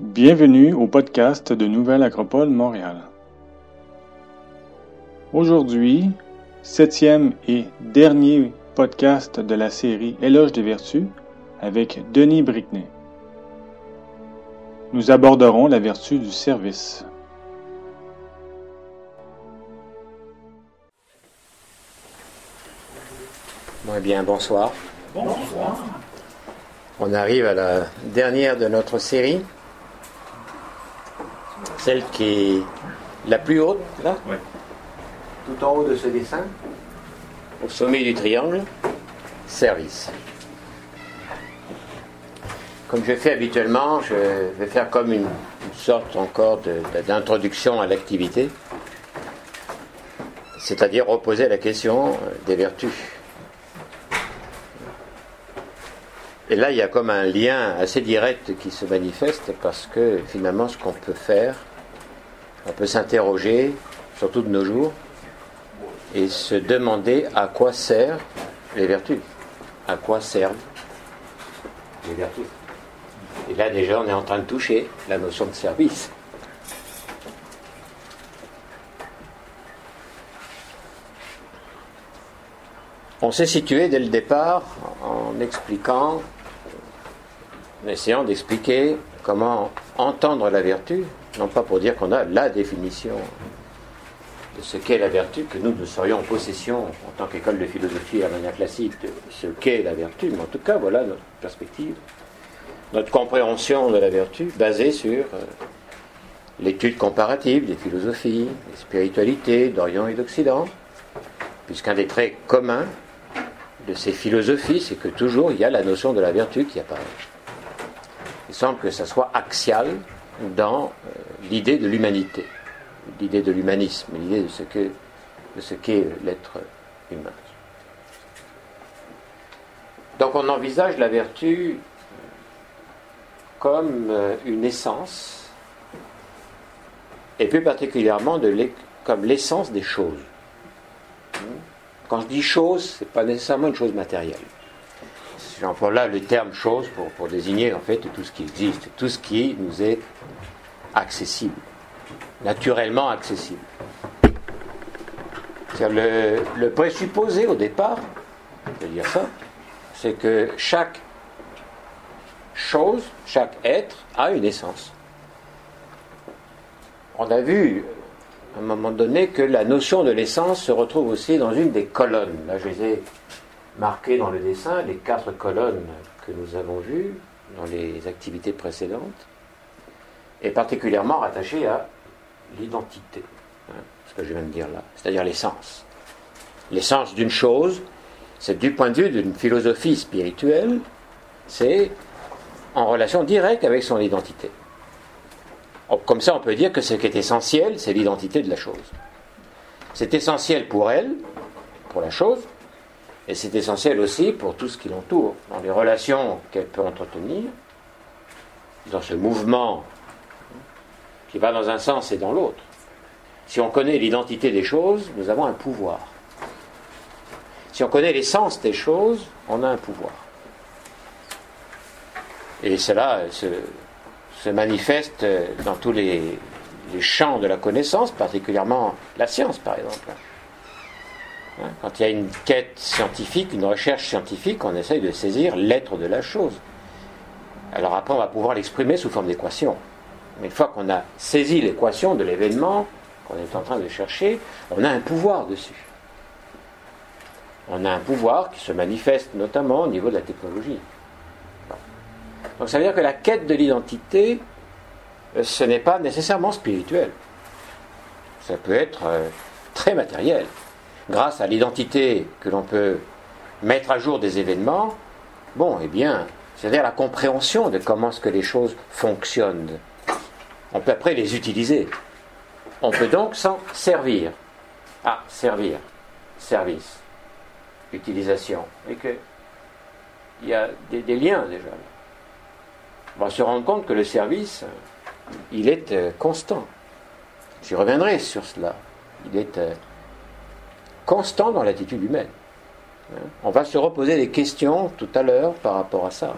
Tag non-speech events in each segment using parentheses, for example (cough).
Bienvenue au podcast de Nouvelle Acropole Montréal. Aujourd'hui, septième et dernier podcast de la série Éloge des vertus avec Denis Brickney. Nous aborderons la vertu du service. Bon, eh bien, bonsoir. Bonsoir. On arrive à la dernière de notre série, celle qui est la plus haute, là, tout en haut de ce dessin, au sommet du triangle, service. Comme je fais habituellement, je vais faire comme une, une sorte encore d'introduction à l'activité, c'est-à-dire reposer la question euh, des vertus. Et là, il y a comme un lien assez direct qui se manifeste parce que finalement, ce qu'on peut faire, on peut s'interroger, surtout de nos jours, et se demander à quoi servent les vertus, à quoi servent les vertus. Et là, déjà, on est en train de toucher la notion de service. On s'est situé dès le départ en expliquant en essayant d'expliquer comment entendre la vertu, non pas pour dire qu'on a la définition de ce qu'est la vertu, que nous, nous serions en possession, en tant qu'école de philosophie à manière classique, de ce qu'est la vertu, mais en tout cas, voilà notre perspective, notre compréhension de la vertu, basée sur euh, l'étude comparative des philosophies, des spiritualités d'Orient et d'Occident, puisqu'un des traits communs de ces philosophies, c'est que toujours il y a la notion de la vertu qui apparaît. Il semble que ça soit axial dans euh, l'idée de l'humanité, l'idée de l'humanisme, l'idée de ce que de ce qu'est l'être humain. Donc on envisage la vertu comme euh, une essence, et plus particulièrement comme l'essence des choses. Quand je dis chose, c'est pas nécessairement une chose matérielle. J'emploie là le terme chose pour, pour désigner en fait tout ce qui existe, tout ce qui nous est accessible, naturellement accessible. Le, le présupposé au départ, je dire ça, c'est que chaque chose, chaque être a une essence. On a vu à un moment donné que la notion de l'essence se retrouve aussi dans une des colonnes. Là, je les ai marquées dans le dessin, les quatre colonnes que nous avons vues dans les activités précédentes, et particulièrement rattachées à l'identité, hein, ce que je viens de dire là, c'est-à-dire l'essence. L'essence d'une chose, c'est du point de vue d'une philosophie spirituelle, c'est en relation directe avec son identité. Oh, Comme ça, on peut dire que ce qui est essentiel, c'est l'identité de la chose. C'est essentiel pour elle, pour la chose, et c'est essentiel aussi pour tout ce qui l'entoure, dans les relations qu'elle peut entretenir, dans ce mouvement qui va dans un sens et dans l'autre. Si on connaît l'identité des choses, nous avons un pouvoir. Si on connaît l'essence des choses, on a un pouvoir. Et cela se, manifeste dans tous les, les champs de la connaissance, particulièrement la science par exemple. Hein, Quand il y a une quête scientifique, une recherche scientifique, on essaye de saisir l'être de la chose. Alors après, on va pouvoir l'exprimer sous forme d'équation. Mais une fois qu'on a saisi l'équation de l'événement qu'on est en train de chercher, on a un pouvoir dessus. On a un pouvoir qui se manifeste notamment au niveau de la technologie. Donc ça veut dire que la quête de l'identité, euh, ce n'est pas nécessairement spirituel. Ça peut être euh, très matériel. Grâce à l'identité que l'on peut mettre à jour des événements, bon, eh bien, c'est-à-dire la compréhension de comment ce que les choses fonctionnent. On peut après les utiliser. On peut donc s'en servir. Ah, servir, service, utilisation. Et que il y a des, liens déjà. on va se rendre compte que le service, il est euh, constant. J'y reviendrai sur cela. Il est euh, constant dans l'attitude humaine. Hein. On va se reposer des questions tout à l'heure par rapport à ça.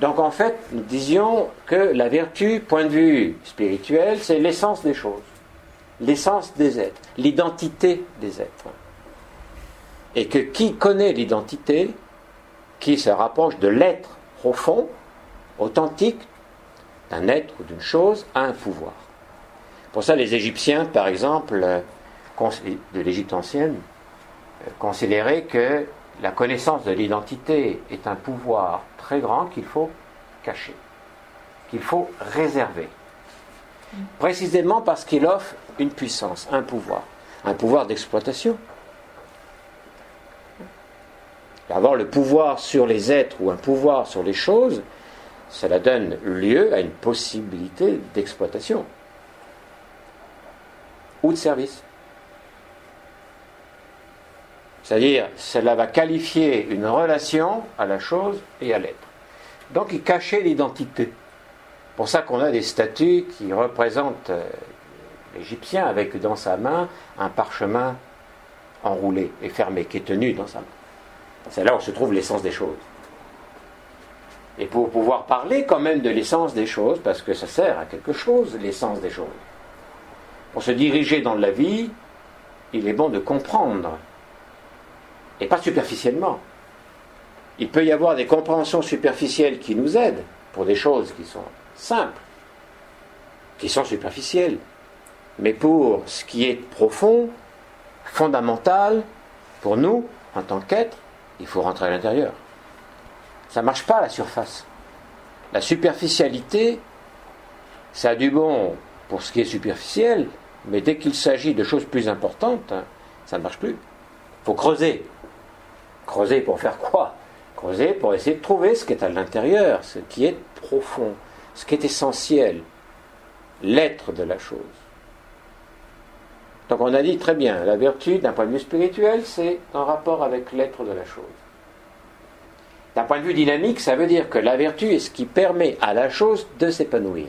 Donc en fait, nous disions que la vertu, point de vue spirituel, c'est l'essence des choses, l'essence des êtres, l'identité des êtres. Et que qui connaît l'identité, qui se rapproche de l'être profond, authentique, d'un être ou d'une chose, a un pouvoir. Pour ça, les Égyptiens, par exemple, euh, de l'Égypte ancienne, euh, considéraient que la connaissance de l'identité est un pouvoir très grand qu'il faut cacher, qu'il faut réserver. Précisément parce qu'il offre une puissance, un pouvoir, un pouvoir d'exploitation. Avoir le pouvoir sur les êtres ou un pouvoir sur les choses, cela donne lieu à une possibilité d'exploitation ou de service. C'est-à-dire, cela va qualifier une relation à la chose et à l'être. Donc, il cachait l'identité. Pour ça qu'on a des statues qui représentent euh, l'Égyptien avec dans sa main un parchemin enroulé et fermé, qui est tenu dans sa main. C'est là où se trouve l'essence des choses. Et pour pouvoir parler quand même de l'essence des choses, parce que ça sert à quelque chose, l'essence des choses. Pour se diriger dans la vie, il est bon de comprendre et pas superficiellement. Il peut y avoir des compréhensions superficielles qui nous aident pour des choses qui sont simples, qui sont superficielles. Mais pour ce qui est profond, fondamental, pour nous, en tant qu'être, il faut rentrer à l'intérieur. Ça ne marche pas à la surface. La superficialité, ça a du bon pour ce qui est superficiel, mais dès qu'il s'agit de choses plus importantes, ça ne marche plus. Il faut creuser. Creuser pour faire quoi Creuser pour essayer de trouver ce qui est à l'intérieur, ce qui est profond, ce qui est essentiel, l'être de la chose. Donc on a dit très bien, la vertu d'un point de vue spirituel, c'est en rapport avec l'être de la chose. D'un point de vue dynamique, ça veut dire que la vertu est ce qui permet à la chose de s'épanouir.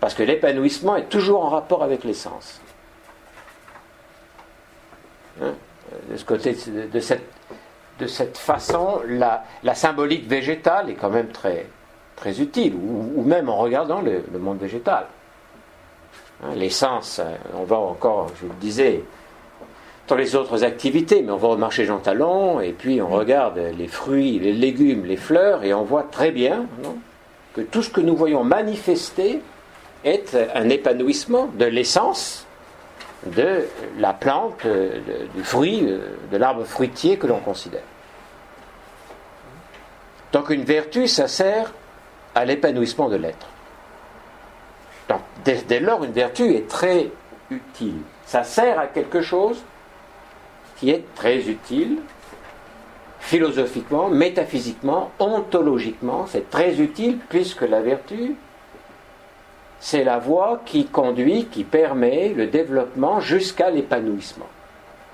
Parce que l'épanouissement est toujours en rapport avec l'essence. Hein de ce côté, de cette de cette façon, la, symbolique végétale est quand même très, utile, ou, même en regardant le, monde végétal. Hein, l'essence, on va encore, je le disais, dans les autres activités, mais on va au marché Jean Talon, et puis on regarde les fruits, les légumes, les fleurs, et on voit très bien que tout ce que nous voyons manifester est un épanouissement de l'essence de la plante, du fruit, de l'arbre fruitier que l'on considère. Donc une vertu, ça sert à l'épanouissement de l'être. Donc dès, lors, une vertu est très utile. Ça sert à quelque chose qui est très utile, philosophiquement, métaphysiquement, ontologiquement, c'est très utile puisque la vertu c'est la voie qui conduit, qui permet le développement jusqu'à l'épanouissement,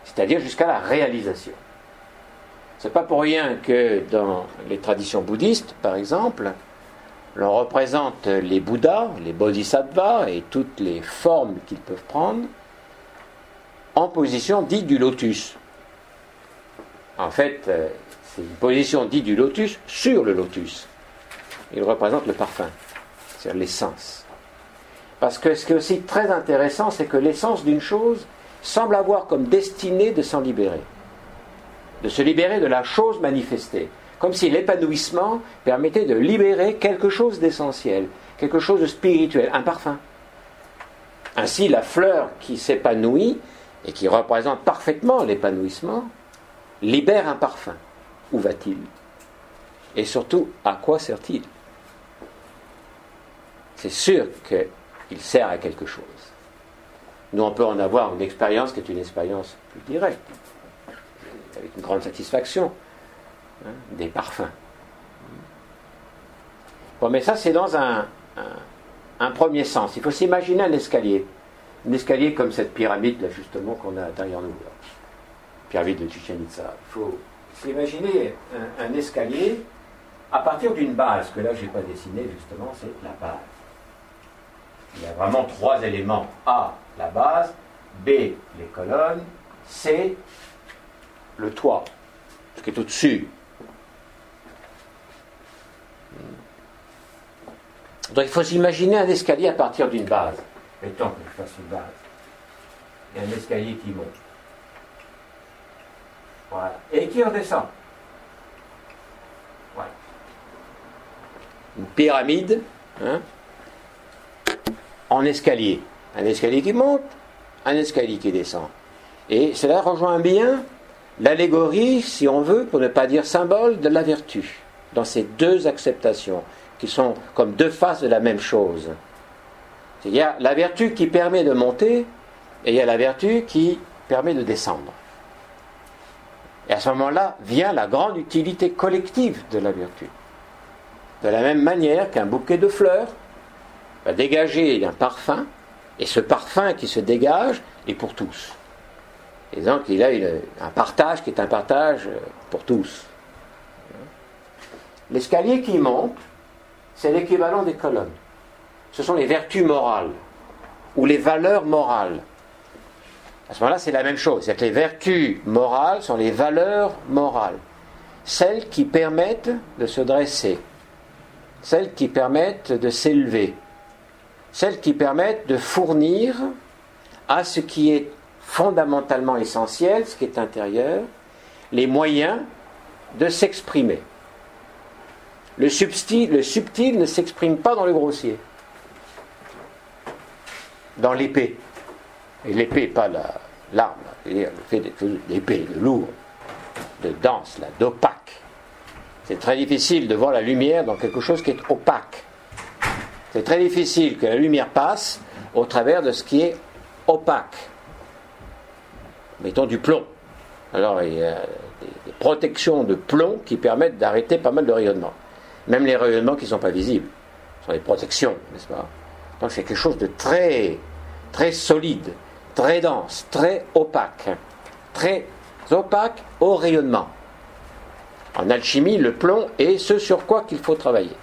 c'est-à-dire jusqu'à la réalisation. C'est pas pour rien que dans les traditions bouddhistes, par exemple, l'on représente les Bouddhas, les Bodhisattvas et toutes les formes qu'ils peuvent prendre en position dite du lotus. En fait, euh, c'est une position dite du lotus sur le lotus. Il représente le parfum, c'est-à-dire l'essence. Parce que ce qui est aussi très intéressant, c'est que l'essence d'une chose semble avoir comme destinée de s'en libérer, de se libérer de la chose manifestée, comme si l'épanouissement permettait de libérer quelque chose d'essentiel, quelque chose de spirituel, un parfum. Ainsi, la fleur qui s'épanouit et qui représente parfaitement l'épanouissement libère un parfum. Où va-t-il? Et surtout, à quoi sert-il? C'est sûr que il sert à quelque chose. Nous, on peut en avoir une expérience qui est une expérience plus directe, avec une grande satisfaction, hein, des parfums. Bon, mais ça, c'est dans un, premier sens. Il faut s'imaginer un escalier. Un escalier comme cette pyramide, là, justement, qu'on a derrière nous. Pyramide de Chichen. Il faut s'imaginer un, un escalier à partir d'une base, que là, je n'ai pas dessiné, justement, c'est la base il y a vraiment trois éléments. A, la base, B, les colonnes, C, le toit, ce qui est au-dessus. Donc il faut s'imaginer un escalier à partir d'une base. Mettons que je fasse une base. Et un escalier qui monte. Voilà. Et qui redescend. Voilà. Une pyramide hein, en escalier. Un escalier qui monte, un escalier qui descend. Et cela rejoint bien l'allégorie, si on veut, pour ne pas dire symbole, de la vertu, dans ces deux acceptations, qui sont comme deux faces de la même chose. Il y a la vertu qui permet de monter, et il y a la vertu qui permet de descendre. Et à ce moment-là vient la grande utilité collective de la vertu. De la même manière qu'un bouquet de fleurs va dégager un parfum, et ce parfum qui se dégage est pour tous. Et donc il a un partage qui est un partage pour tous. L'escalier qui monte, c'est l'équivalent des colonnes. Ce sont les vertus morales ou les valeurs morales. À ce moment-là, c'est la même chose. C'est que les vertus morales sont les valeurs morales. Celles qui permettent de se dresser, celles qui permettent de s'élever, celles qui permettent de fournir à ce qui est fondamentalement essentiel, ce qui est intérieur, les moyens de s'exprimer. Le subtil, ne s'exprime pas dans le grossier, dans l'épée. Et l'épée, pas l'arme, l'épée, le lourd, de dense, d'opaque. C'est très difficile de voir la lumière dans quelque chose qui est opaque. C'est très difficile que la lumière passe au travers de ce qui est opaque mettons du plomb. Alors il y a des, protections de plomb qui permettent d'arrêter pas mal de rayonnements. Même les rayonnements qui ne sont pas visibles sont des protections, n'est-ce pas? Donc c'est quelque chose de très, très solide, très dense, très opaque, très opaque au rayonnement. En alchimie, le plomb est ce sur quoi qu'il faut travailler.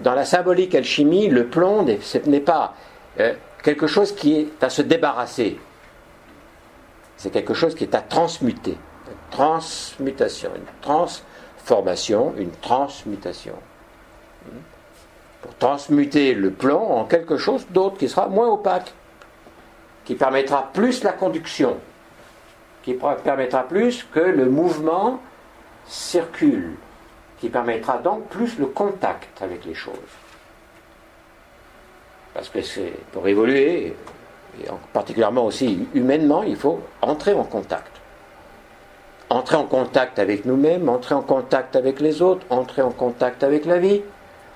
Dans la symbolique alchimie, le plomb n'est pas euh, quelque chose qui est à se débarrasser c'est quelque chose qui est à transmuter. Une transmutation, une transformation, une transmutation. Pour transmuter le plomb en quelque chose d'autre qui sera moins opaque, qui permettra plus la conduction, qui permettra plus que le mouvement circule, qui permettra donc plus le contact avec les choses. Parce que c'est pour évoluer, et particulièrement aussi humainement, il faut entrer en contact. Entrer en contact avec nous-mêmes, entrer en contact avec les autres, entrer en contact avec la vie,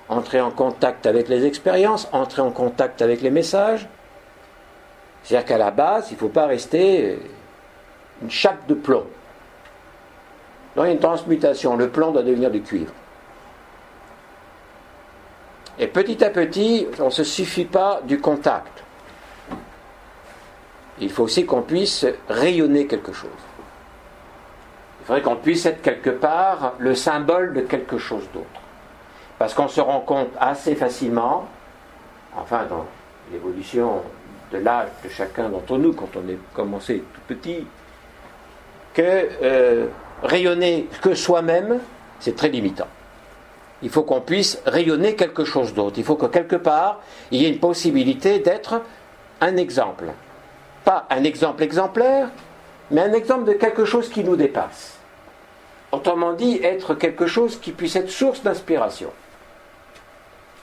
entrer en contact avec les expériences, entrer en contact avec les messages. C'est-à-dire qu'à la base, il ne faut pas rester une chape de plomb. Dans une transmutation, le plomb doit devenir du cuivre. Et petit à petit, on ne se suffit pas du contact il faut aussi qu'on puisse rayonner quelque chose. Il faudrait qu'on puisse être quelque part le symbole de quelque chose d'autre. Parce qu'on se rend compte assez facilement, enfin dans l'évolution de l'âge de chacun d'entre nous quand on est commencé tout petit, que euh, rayonner que soi-même, c'est très limitant. Il faut qu'on puisse rayonner quelque chose d'autre. Il faut que quelque part, il y ait une possibilité d'être un exemple pas un exemple exemplaire, mais un exemple de quelque chose qui nous dépasse. Autrement dit, être quelque chose qui puisse être source d'inspiration.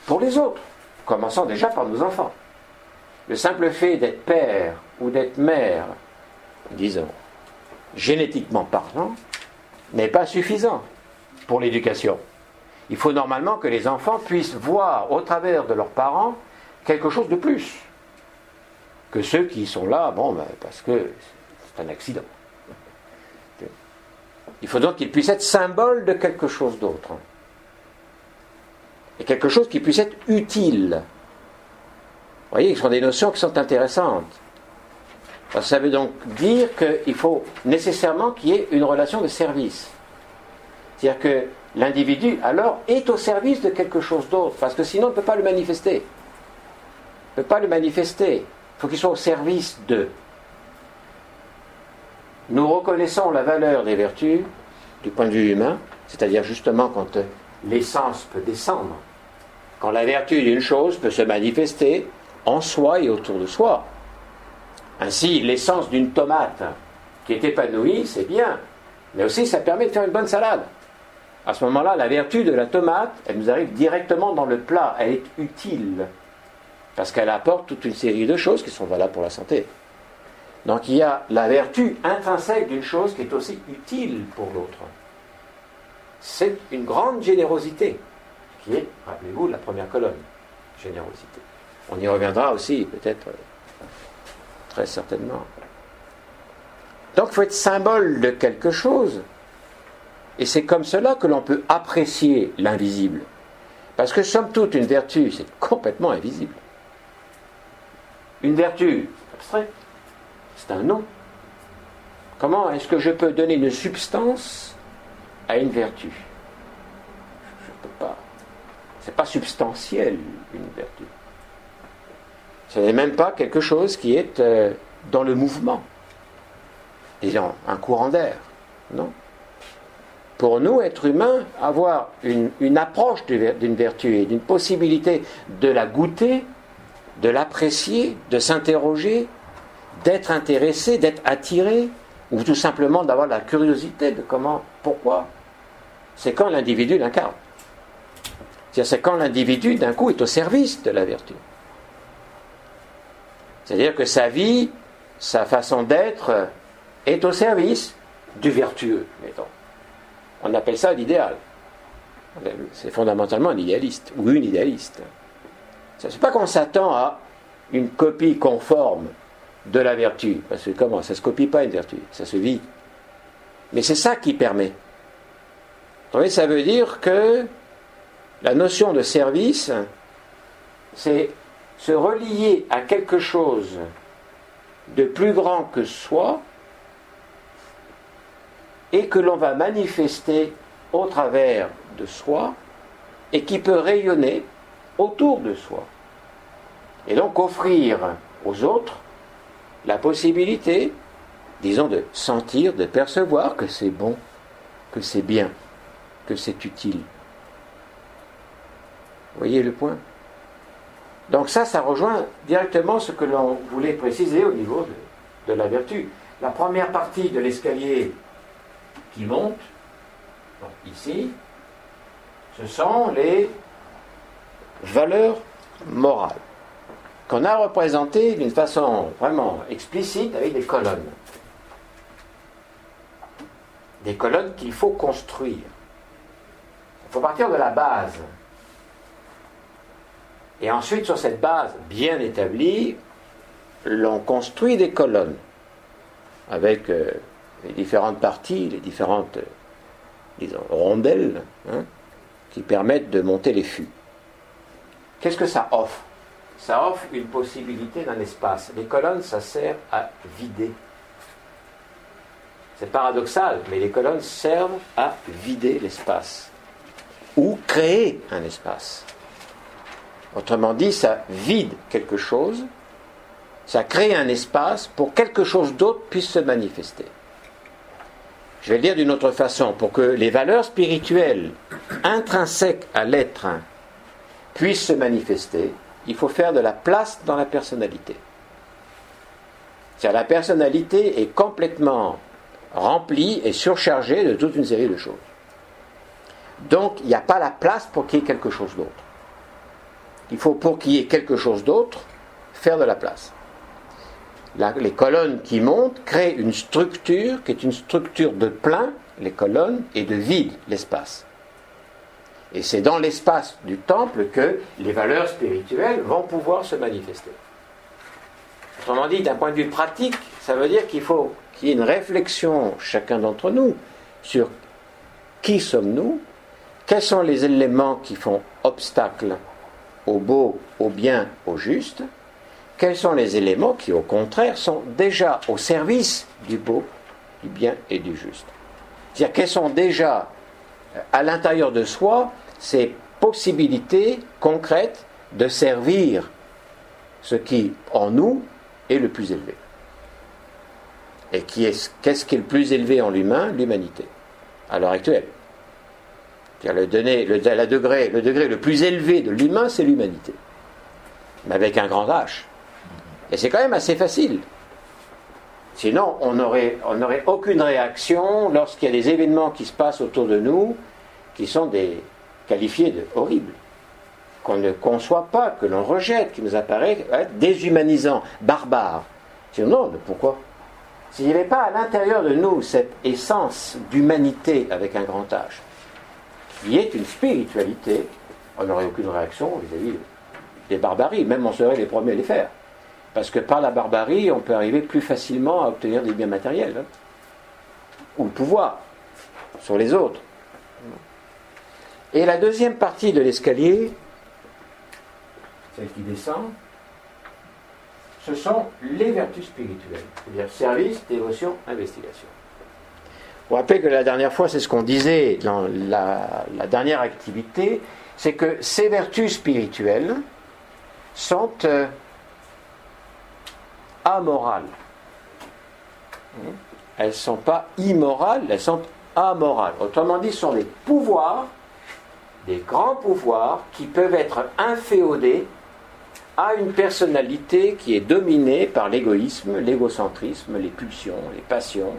Pour les autres, commençant déjà par nos enfants. Le simple fait d'être père ou d'être mère, disons, génétiquement parlant, n'est pas suffisant pour l'éducation. Il faut normalement que les enfants puissent voir au travers de leurs parents quelque chose de plus que ceux qui sont là, bon, ben, parce que c'est un accident. Il faut donc qu'ils puissent être symbole de quelque chose d'autre. Et quelque chose qui puisse être utile. Vous voyez, ce sont des notions qui sont intéressantes. Ça veut donc dire qu'il faut nécessairement qu'il y ait une relation de service. C'est-à-dire que l'individu, alors, est au service de quelque chose d'autre, parce que sinon, il ne peut pas le manifester. Il ne peut pas le manifester faut qu'ils soient au service de. Nous reconnaissons la valeur des vertus du point de vue humain, c'est-à-dire justement quand l'essence peut descendre quand la vertu d'une chose peut se manifester en soi et autour de soi. Ainsi, l'essence d'une tomate qui est épanouie, c'est bien, mais aussi ça permet de faire une bonne salade. À ce moment-là, la vertu de la tomate, elle nous arrive directement dans le plat, elle est utile, parce qu'elle apporte toute une série de choses qui sont valables pour la santé. Donc il y a la vertu intrinsèque d'une chose qui est aussi utile pour l'autre. C'est une grande générosité, qui est, rappelez-vous, la première colonne, générosité. On y reviendra aussi, peut-être, très certainement. Donc il faut être symbole de quelque chose. Et c'est comme cela que l'on peut apprécier l'invisible. Parce que somme toute, une vertu, c'est complètement invisible. Une vertu, abstrait, c'est un nom. Comment est-ce que je peux donner une substance à une vertu? Je ne peux pas. C'est pas substantiel, une vertu. Ce n'est même pas quelque chose qui est euh, dans le mouvement. Disons, un courant d'air. Non? Pour nous, êtres humains, avoir une, une approche d'une vertu et d'une possibilité de la goûter, de l'apprécier, de s'interroger, d'être intéressé, d'être attiré, ou tout simplement d'avoir la curiosité de comment, pourquoi, c'est quand l'individu l'incarne. C'est quand l'individu, d'un coup, est au service de la vertu. C'est-à-dire que sa vie, sa façon d'être est au service du vertueux, mettons. On appelle ça l'idéal. C'est fondamentalement un idéaliste, ou une idéaliste. Ce n'est pas qu'on s'attend à une copie conforme de la vertu, parce que comment Ça ne se copie pas une vertu, ça se vit. Mais c'est ça qui permet. Voyez, ça veut dire que la notion de service, c'est se relier à quelque chose de plus grand que soi et que l'on va manifester au travers de soi et qui peut rayonner autour de soi. Et donc offrir aux autres la possibilité, disons, de sentir, de percevoir que c'est bon, que c'est bien, que c'est utile. Voyez le point? Donc ça, ça rejoint directement ce que l'on voulait préciser au niveau de, la vertu. La première partie de l'escalier qui monte, ici, ce sont les valeurs morales qu'on a représentées d'une façon vraiment explicite avec des colonnes. Des colonnes qu'il faut construire. Il faut partir de la base. Et ensuite, sur cette base bien établie, l'on construit des colonnes avec euh, les différentes parties, les différentes rondelles hein, qui permettent de monter les fûts. Qu'est-ce que ça offre? Ça offre une possibilité d'un espace. Les colonnes, ça sert à vider. C'est paradoxal, mais les colonnes servent à vider l'espace ou créer un espace. Autrement dit, ça vide quelque chose, ça crée un espace pour quelque chose d'autre puisse se manifester. Je vais le dire d'une autre façon, pour que les valeurs spirituelles intrinsèques à l'être puissent se manifester, il faut faire de la place dans la personnalité. C'est-à-dire la personnalité est complètement remplie et surchargée de toute une série de choses. Donc il n'y a pas la place pour qu'il y ait quelque chose d'autre il faut, pour qu'il y ait quelque chose d'autre, faire de la place. les colonnes qui montent créent une structure qui est une structure de plein, les colonnes, et de vide, l'espace. Et c'est dans l'espace du temple que les valeurs spirituelles vont pouvoir se manifester. Autrement dit, d'un point de vue pratique, ça veut dire qu'il faut qu'il y ait une réflexion, chacun d'entre nous, sur qui sommes-nous, quels sont les éléments qui font obstacle au beau, au bien, au juste, quels sont les éléments qui, au contraire, sont déjà au service du beau, du bien et du juste. C'est-à-dire quelles sont déjà euh, à l'intérieur de soi ces possibilités concrètes de servir ce qui, en nous, est le plus élevé. Et qui est, qu'est-ce qui est le plus élevé en l'humain? L'humanité, à l'heure actuelle. Le, le, degré, le degré le plus élevé de l'humain, c'est l'humanité. Mais avec un grand H. Et c'est quand même assez facile. Sinon, on n'aurait aucune réaction lorsqu'il y a des événements qui se passent autour de nous qui sont des, qualifiés de horribles, qu'on ne conçoit pas, que l'on rejette, qui nous apparaît être déshumanisant, barbare. Sinon, pourquoi? S'il n'y avait pas à l'intérieur de nous cette essence d'humanité avec un grand H, qui est une spiritualité, on n'aurait aucune réaction vis-à-vis des barbaries, même on serait les premiers à les faire. Parce que par la barbarie, on peut arriver plus facilement à obtenir des biens matériels, hein. ou le pouvoir sur les autres. Et la deuxième partie de l'escalier, celle qui descend, ce sont les vertus spirituelles, c'est-à-dire service, dévotion, investigation. Vous rappelez que la dernière fois, c'est ce qu'on disait dans la, dernière activité, c'est que ces vertus spirituelles sont euh, amorales. Elles ne sont pas immorales, elles sont amorales. Autrement dit, ce sont des pouvoirs des grands pouvoirs qui peuvent être inféodés à une personnalité qui est dominée par l'égoïsme, l'égocentrisme, les pulsions, les passions,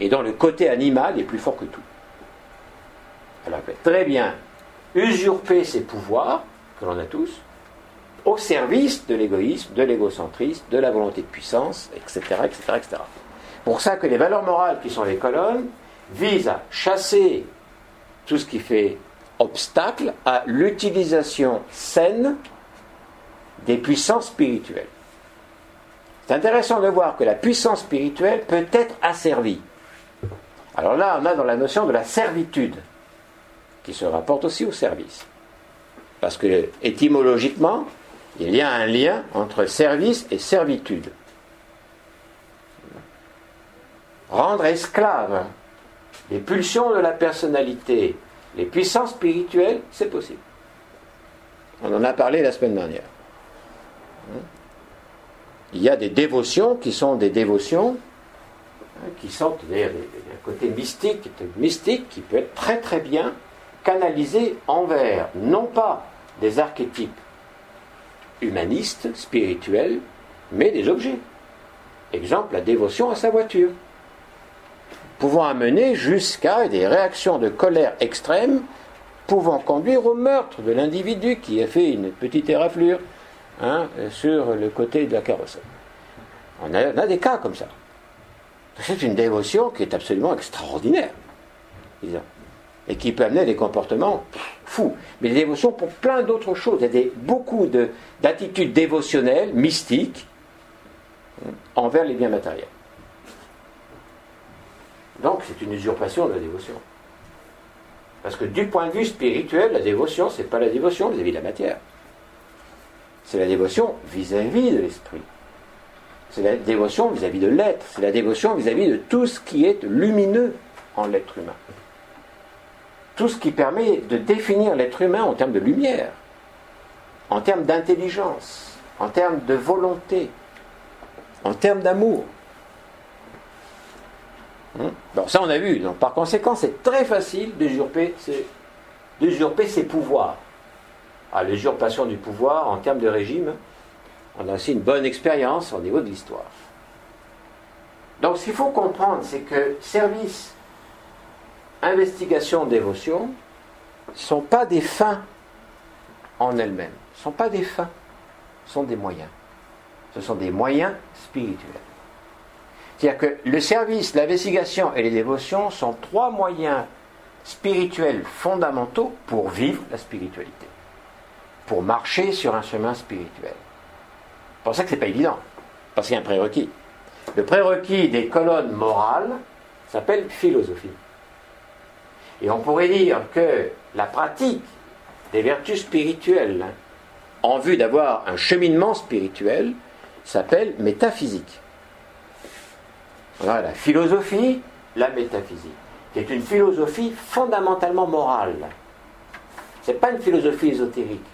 et dont le côté animal est plus fort que tout. Peut très bien usurper ces pouvoirs, que l'on a tous, au service de l'égoïsme, de l'égocentrisme, de la volonté de puissance, etc., etc., etc. Pour ça que les valeurs morales qui sont les colonnes visent à chasser tout ce qui fait obstacle à l'utilisation saine des puissances spirituelles. C'est intéressant de voir que la puissance spirituelle peut être asservie. Alors là, on a dans la notion de la servitude, qui se rapporte aussi au service. Parce que étymologiquement, il y a un lien entre service et servitude. Rendre esclave les pulsions de la personnalité les puissances spirituelles, c'est possible. On en a parlé la semaine dernière. Il y a des dévotions qui sont des dévotions hein, qui sont un côté mystique, mystique qui peut être très très bien canalisé envers non pas des archétypes humanistes, spirituels, mais des objets. Exemple, la dévotion à sa voiture pouvant amener jusqu'à des réactions de colère extrême pouvant conduire au meurtre de l'individu qui a fait une petite éraflure hein, sur le côté de la carrosserie. On a, des cas comme ça. C'est une dévotion qui est absolument extraordinaire, disons, et qui peut amener des comportements fous. Mais des dévotions pour plein d'autres choses. Il y a beaucoup d'attitudes dévotionnelles, mystiques, hein, envers les biens matériels. Donc c'est une usurpation de la dévotion. Parce que du point de vue spirituel, la dévotion, ce n'est pas la dévotion vis-à-vis de la matière. C'est la dévotion vis-à-vis de l'esprit. C'est la dévotion vis-à-vis de l'être. C'est la dévotion vis-à-vis de tout ce qui est lumineux en l'être humain. Tout ce qui permet de définir l'être humain en termes de lumière, en termes d'intelligence, en termes de volonté, en termes d'amour. Bon, hein ça on a vu. Donc, par conséquent, c'est très facile d'usurper ses, pouvoirs. À l'usurpation du pouvoir en termes de régime, on a aussi une bonne expérience au niveau de l'histoire. Donc ce qu'il faut comprendre, c'est que service, investigation, dévotion ne sont pas des fins en elles-mêmes. Ce ne sont pas des fins, ce sont des moyens. Ce sont des moyens spirituels. C'est-à-dire que le service, l'investigation et les dévotions sont trois moyens spirituels fondamentaux pour vivre la spiritualité, pour marcher sur un chemin spirituel. C'est pour ça que ce n'est pas évident, parce qu'il y a un prérequis. Le prérequis des colonnes morales s'appelle philosophie. Et on pourrait dire que la pratique des vertus spirituelles en vue d'avoir un cheminement spirituel s'appelle métaphysique. Voilà, la philosophie, la métaphysique, qui est une philosophie fondamentalement morale. Ce n'est pas une philosophie ésotérique.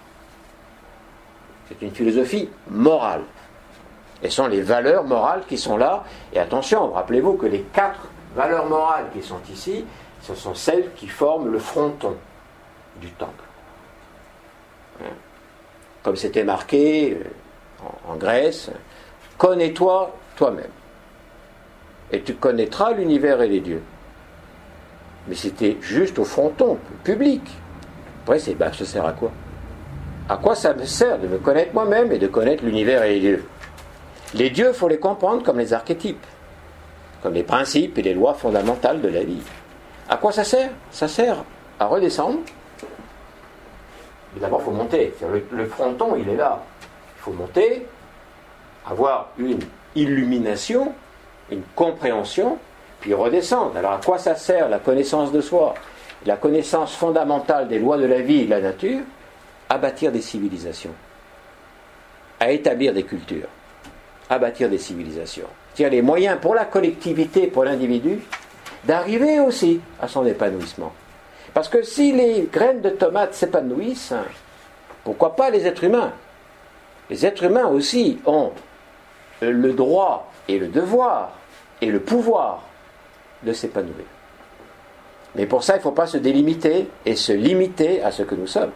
C'est une philosophie morale. Et ce sont les valeurs morales qui sont là. Et attention, rappelez-vous que les quatre valeurs morales qui sont ici, ce sont celles qui forment le fronton. du temple. Hein? Comme c'était marqué euh, en, Grèce, connais-toi toi-même. Et tu connaîtras l'univers et les dieux. Mais c'était juste au fronton, public. Après, ben, ça sert à quoi? À quoi ça me sert de me connaître moi-même et de connaître l'univers et les dieux? Les dieux, faut les comprendre comme les archétypes, comme les principes et les lois fondamentales de la vie. À quoi ça sert? Ça sert à redescendre. D'abord, il faut monter. Le, fronton, il est là. Il faut monter, avoir une illumination, une compréhension, puis redescendre. Alors à quoi ça sert la connaissance de soi? La connaissance fondamentale des lois de la vie et de la nature À bâtir des civilisations, à établir des cultures, à bâtir des civilisations. C'est-à-dire les moyens pour la collectivité, pour l'individu, d'arriver aussi à son épanouissement. Parce que si les graines de tomates s'épanouissent, pourquoi pas les êtres humains? Les êtres humains aussi ont le droit et le devoir et le pouvoir de s'épanouir. Mais pour ça, il ne faut pas se délimiter et se limiter à ce que nous sommes.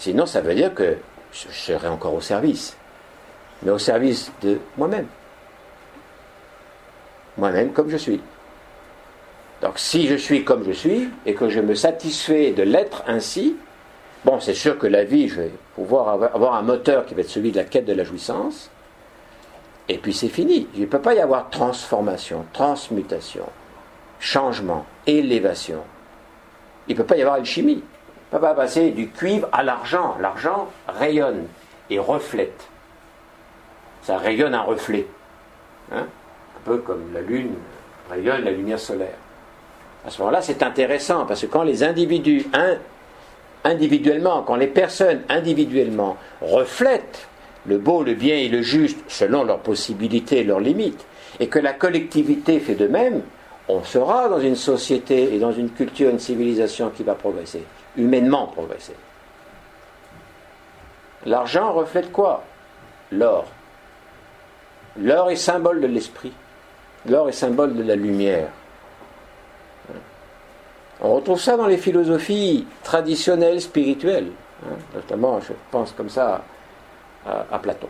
Sinon, ça veut dire que je serai encore au service, mais au service de moi-même moi-même comme je suis. Donc si je suis comme je suis et que je me satisfais de l'être ainsi, bon, c'est sûr que la vie, je vais pouvoir avoir un moteur qui va être celui de la quête de la jouissance, et puis c'est fini. Il ne peut pas y avoir transformation, transmutation, changement, élévation. Il ne peut pas y avoir alchimie. Peut pas passer du cuivre à l'argent. L'argent rayonne et reflète. Ça rayonne un reflet. Hein un peu comme la Lune rayonne la lumière solaire. À ce moment-là, c'est intéressant parce que quand les individus individuellement, quand les personnes individuellement reflètent le beau, le bien et le juste selon leurs possibilités et leurs limites, et que la collectivité fait de même, on sera dans une société et dans une culture, une civilisation qui va progresser, humainement progresser. L'argent reflète quoi? L'or. L'or est symbole de l'esprit. L'or est symbole de la lumière. On retrouve ça dans les philosophies traditionnelles spirituelles, hein, notamment, je pense comme ça à, Platon.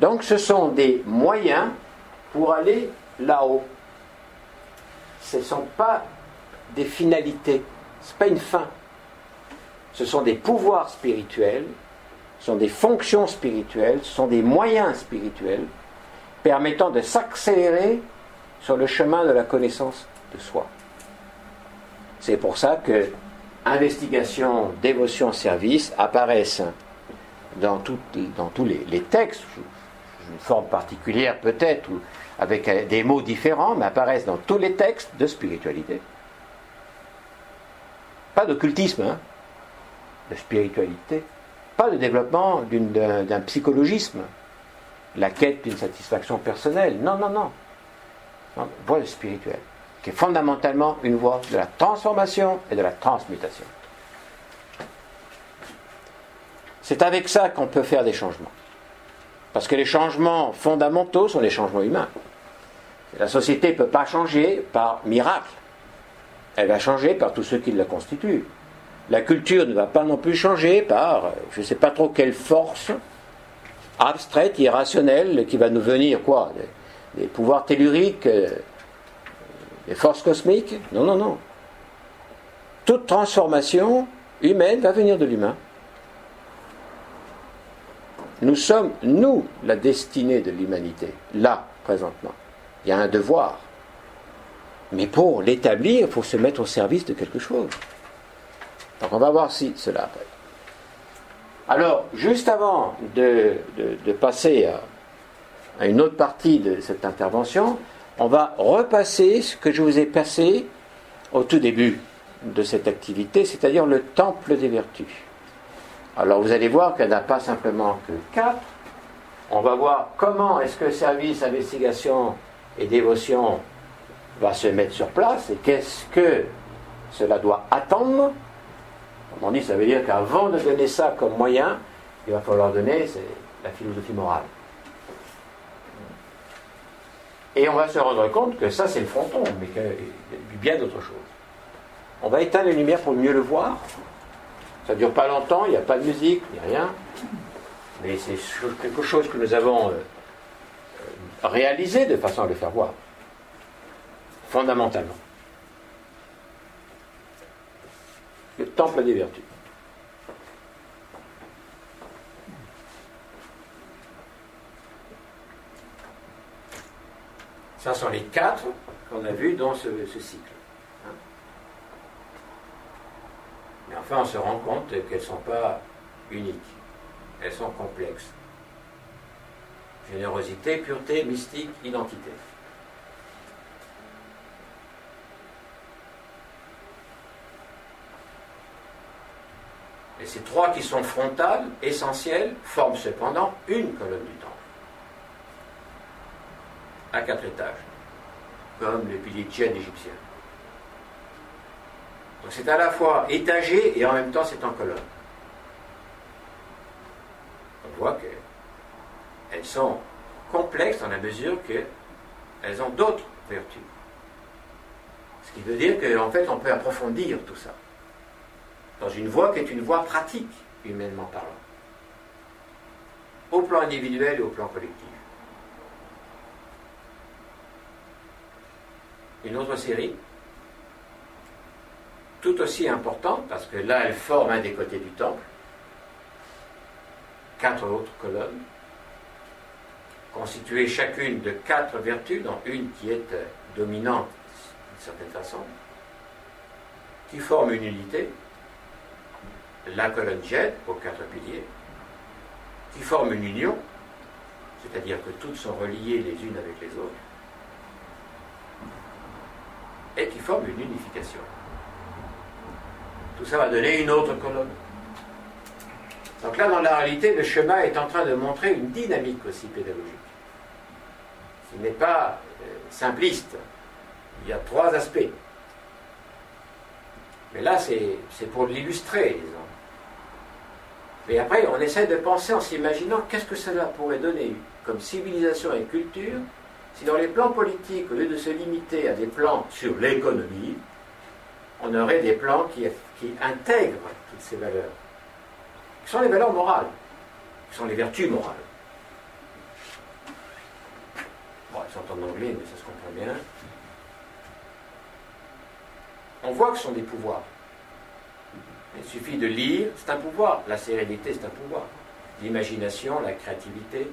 Donc ce sont des moyens pour aller là-haut. Ce ne sont pas des finalités, ce n'est pas une fin. Ce sont des pouvoirs spirituels ce sont des fonctions spirituelles, ce sont des moyens spirituels permettant de s'accélérer sur le chemin de la connaissance de soi. C'est pour ça que investigation, dévotion, service apparaissent dans, dans tous les, textes, une forme particulière peut-être, avec des mots différents, mais apparaissent dans tous les textes de spiritualité. Pas d'occultisme, hein, de spiritualité pas le développement d'un psychologisme, la quête d'une satisfaction personnelle. Non, non, non. non voie spirituelle, qui est fondamentalement une voie de la transformation et de la transmutation. C'est avec ça qu'on peut faire des changements. Parce que les changements fondamentaux sont les changements humains. La société ne peut pas changer par miracle. Elle va changer par tous ceux qui la constituent. La culture ne va pas non plus changer par je ne sais pas trop quelle force abstraite, irrationnelle, qui va nous venir quoi des, pouvoirs telluriques, euh, des forces cosmiques Non, non, non. Toute transformation humaine va venir de l'humain. Nous sommes, nous, la destinée de l'humanité, là, présentement. Il y a un devoir. Mais pour l'établir, il faut se mettre au service de quelque chose. Donc on va voir si cela. Alors, juste avant de, passer à, une autre partie de cette intervention, on va repasser ce que je vous ai passé au tout début de cette activité, c'est-à-dire le temple des vertus. Alors vous allez voir qu'il n'y en a pas simplement que quatre. On va voir comment est-ce que service, investigation et dévotion va se mettre sur place et qu'est-ce que cela doit attendre? On dit, ça veut dire qu'avant de donner ça comme moyen, il va falloir donner la philosophie morale. Et on va se rendre compte que ça, c'est le fronton, mais qu'il bien d'autres choses. On va éteindre les lumières pour mieux le voir. Ça ne dure pas longtemps, il n'y a pas de musique, a rien. Mais c'est quelque chose que nous avons euh, réalisé de façon à le faire voir. Fondamentalement. Le temple des vertus. Ce sont les quatre qu'on a vus dans ce, cycle. Hein. Mais enfin, on se rend compte qu'elles ne sont pas uniques. Elles sont complexes. Générosité, pureté, mystique, identité. Et ces trois qui sont frontales, essentielles, forment cependant une colonne du temps à quatre étages, comme le pilier tchèque égyptien. Donc c'est à la fois étagé et en même temps c'est en colonne. On voit qu'elles sont complexes dans la mesure qu'elles ont d'autres vertus. Ce qui veut dire qu'en fait on peut approfondir tout ça dans une voie qui est une voie pratique, humainement parlant, au plan individuel et au plan collectif. une autre série, tout aussi importante, parce que là, elle forme un des côtés du temple, quatre autres colonnes, constituées chacune de quatre vertus, dont une qui est euh, dominante d'une certaine façon, qui forment une unité, la colonne jet aux quatre piliers, qui forme une union, c'est-à-dire que toutes sont reliées les unes avec les autres, et qui forment une unification. Tout ça va donner une autre colonne. Donc là, dans la réalité, le chemin est en train de montrer une dynamique aussi pédagogique. Ce n'est pas euh, simpliste. Il y a trois aspects. Mais là, c'est pour l'illustrer, disons. Mais après, on essaie de penser en s'imaginant qu'est-ce que cela pourrait donner comme civilisation et culture si dans les plans politiques, au lieu de se limiter à des plans sur l'économie, on aurait des plans qui, intègrent toutes ces valeurs, qui sont les valeurs morales, qui sont les vertus morales. Bon, elles sont anglais, mais ça se comprend bien. On voit que ce sont des pouvoirs. Il suffit de lire, c'est un pouvoir. La sérénité, c'est un pouvoir. L'imagination, la créativité,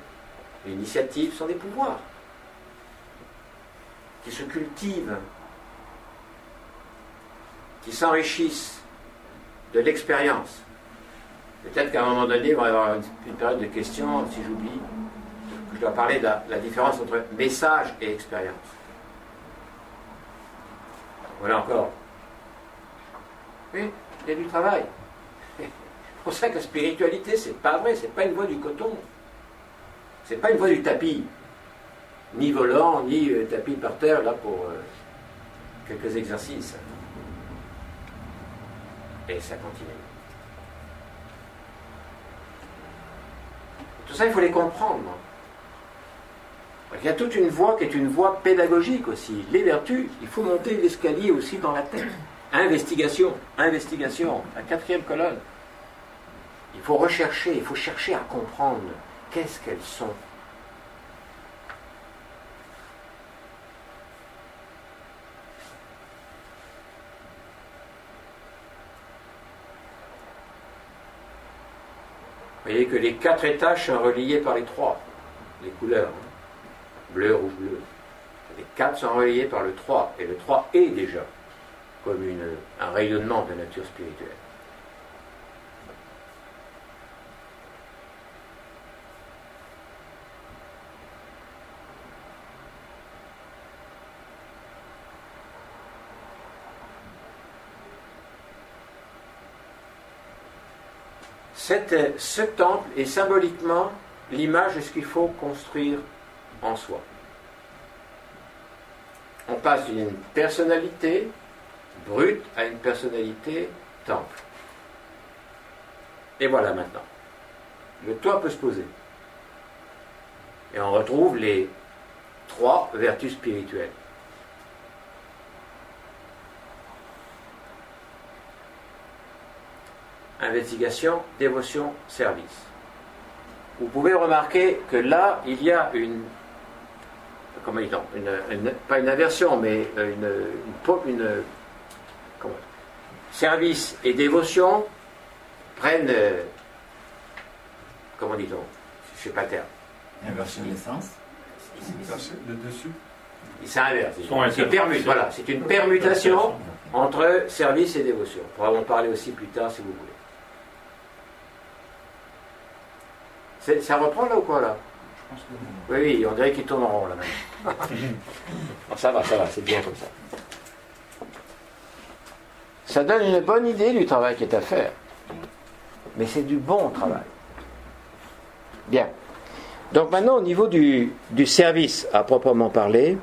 l'initiative sont des pouvoirs qui se cultivent, qui s'enrichissent de l'expérience. Peut-être qu'à un moment donné, il va y avoir une, période de questions, si j'oublie, je dois parler de la, différence entre message et expérience. Voilà encore. Oui, il y a du travail. C'est pour ça que la spiritualité, c'est pas vrai, c'est pas une voie du coton. C'est pas une voie du tapis ni volant, ni euh, tapis par terre, là, pour euh, quelques exercices. Et ça continue. Tout ça, il faut les comprendre. Il y a toute une voie qui est une voie pédagogique aussi. Les vertus, il faut monter l'escalier aussi dans la tête. Investigation, investigation, la quatrième colonne. Il faut rechercher, il faut chercher à comprendre qu'est-ce qu'elles sont Vous voyez que les quatre étages sont reliés par les trois, les couleurs. Bleu, rouge, bleu. Les quatre sont reliés par le trois, et le trois est déjà comme un rayonnement de nature spirituelle. ce temple est symboliquement l'image de ce qu'il faut construire en soi. On passe d'une personnalité brute à une personnalité temple. Et voilà maintenant. Le toit peut se poser. Et on retrouve les trois vertus spirituelles. Investigation, dévotion, service. Vous pouvez remarquer que là, il y a une comment dit une, pas une inversion, mais une, une, service et dévotion prennent, euh, comment dit-on, je ne sais pas le terme. Inversion de l'essence. Le dessus. C'est inverse. C'est voilà, c'est une permutation entre service et dévotion. On pourra en parler aussi plus tard si vous voulez. Ça reprend là ou quoi là? Oui, oui, on dirait qu'il tourne en rond là même. (laughs) ça va, ça va, c'est bien comme ça. Ça donne une bonne idée du travail qui est à faire. Mais c'est du bon travail. Bien. Donc maintenant, au niveau du, service à proprement parler,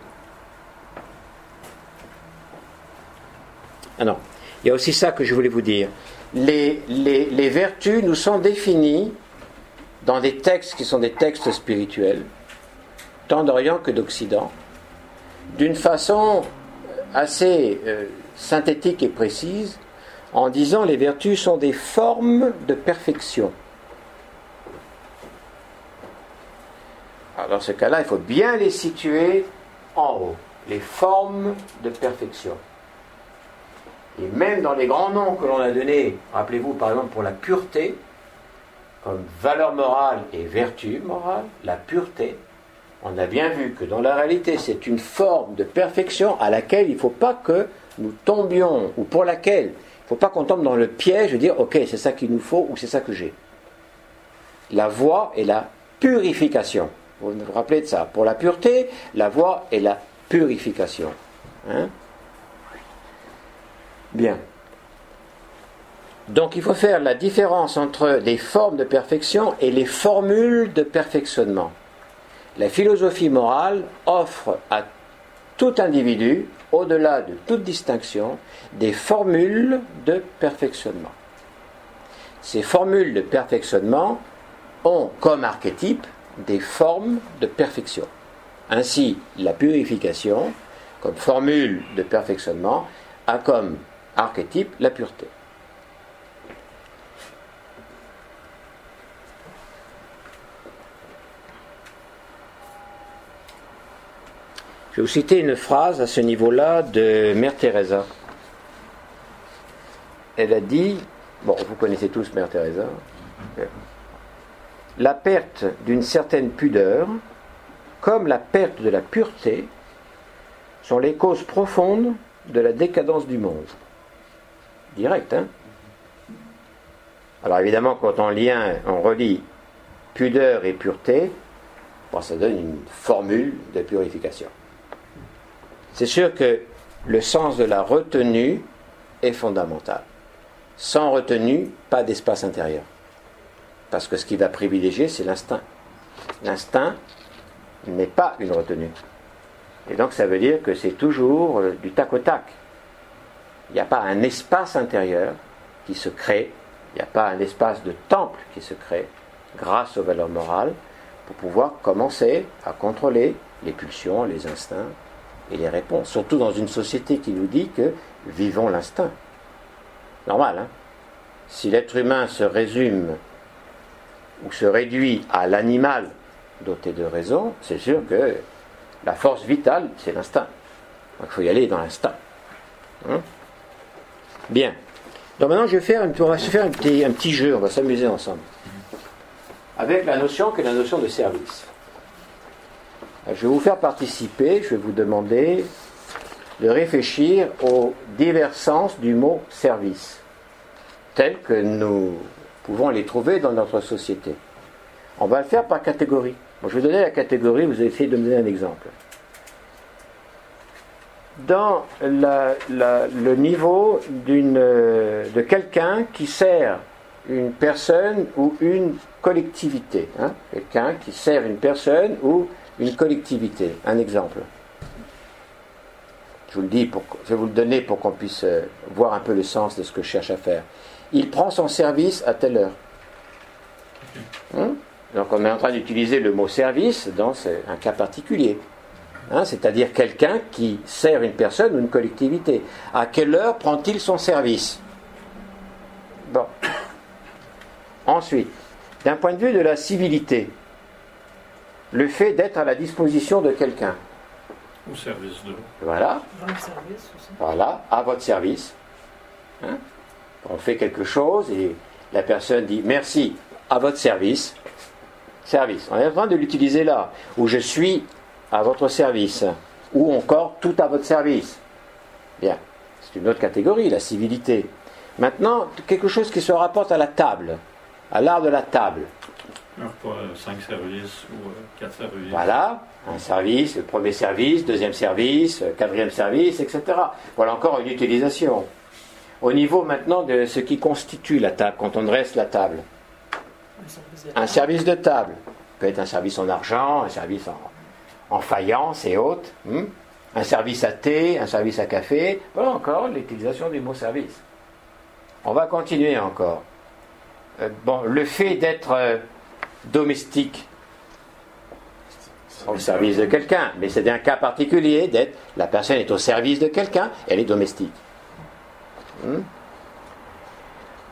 ah non, il y a aussi ça que je voulais vous dire. Les, les vertus nous sont définies dans des textes qui sont des textes spirituels, tant d'Orient que d'Occident, d'une façon assez euh, synthétique et précise, en disant les vertus sont des formes de perfection. Alors dans ce cas-là, il faut bien les situer en haut, les formes de perfection. Et même dans les grands noms que l'on a donnés, rappelez-vous par exemple pour la pureté, comme valeur morale et vertu morale, la pureté, on a bien vu que dans la réalité, c'est une forme de perfection à laquelle il ne faut pas que nous tombions, ou pour laquelle il ne faut pas qu'on tombe dans le piège de dire, ok, c'est ça qu'il nous faut ou c'est ça que j'ai. La voie est la purification. Vous vous rappelez de ça. Pour la pureté, la voie est la purification. Hein? Bien. Donc il faut faire la différence entre les formes de perfection et les formules de perfectionnement. La philosophie morale offre à tout individu, au-delà de toute distinction, des formules de perfectionnement. Ces formules de perfectionnement ont comme archétype des formes de perfection. Ainsi, la purification, comme formule de perfectionnement, a comme archétype la pureté. Je vais vous citer une phrase à ce niveau-là de Mère Teresa. Elle a dit, bon, vous connaissez tous Mère Teresa, la perte d'une certaine pudeur, comme la perte de la pureté, sont les causes profondes de la décadence du monde. Direct, hein Alors évidemment, quand on lien, on relie pudeur et pureté, ça donne une formule de purification. C'est sûr que le sens de la retenue est fondamental. Sans retenue, pas d'espace intérieur. Parce que ce qui va privilégier, c'est l'instinct. L'instinct n'est pas une retenue. Et donc ça veut dire que c'est toujours euh, du tac au tac. Il n'y a pas un espace intérieur qui se crée, il n'y a pas un espace de temple qui se crée grâce aux valeurs morales pour pouvoir commencer à contrôler les pulsions, les instincts, et les réponses, surtout dans une société qui nous dit que vivons l'instinct. Normal, hein Si l'être humain se résume ou se réduit à l'animal doté de raison, c'est sûr que la force vitale, c'est l'instinct. Il faut y aller dans l'instinct. Hein Bien. Donc maintenant, je vais faire, on va se faire un petit, un petit jeu, on va s'amuser ensemble. Avec la notion que la notion de service. Je vais vous faire participer, je vais vous demander de réfléchir aux divers sens du mot service, tels que nous pouvons les trouver dans notre société. On va le faire par catégorie. je vais donner la catégorie, vous allez essayer de me donner un exemple. Dans le niveau de quelqu'un qui sert une personne ou une collectivité, hein, quelqu'un qui sert une personne ou une collectivité. Un exemple. Je vous le dis, pour, je vais vous le donner pour qu'on puisse euh, voir un peu le sens de ce que je cherche à faire. Il prend son service à telle heure. Hein? Donc on est en train d'utiliser le mot service dans un cas particulier. Hein, c'est-à-dire quelqu'un qui sert une personne ou une collectivité. À quelle heure prend-il son service? Bon. Ensuite, d'un point de vue de la civilité, le fait d'être à la disposition de quelqu'un. Au service de. Voilà, Rendre service aussi. voilà, à votre service. Hein On fait quelque chose et la personne dit merci, à votre service. Service. On est en train de l'utiliser là, où je suis à votre service, ou encore tout à votre service. Bien, c'est une autre catégorie, la civilité. Maintenant, quelque chose qui se rapporte à la table, à l'art de la table. Alors, pas euh, cinq services ou euh, quatre services? Voilà, un service, le premier service, deuxième service, quatrième service, etc. Voilà encore une utilisation. Au niveau maintenant de ce qui constitue la table, quand on dresse la table. Un service de Un table peut être un service en argent, un service en, en faïence et autres. hmm. Un service à thé, un service à café. Voilà encore l'utilisation du mot service. On va continuer encore. Euh, bon, le fait d'être euh, domestique au service de quelqu'un, mais c'est un cas particulier d'être la personne est au service de quelqu'un, elle est domestique. Hmm?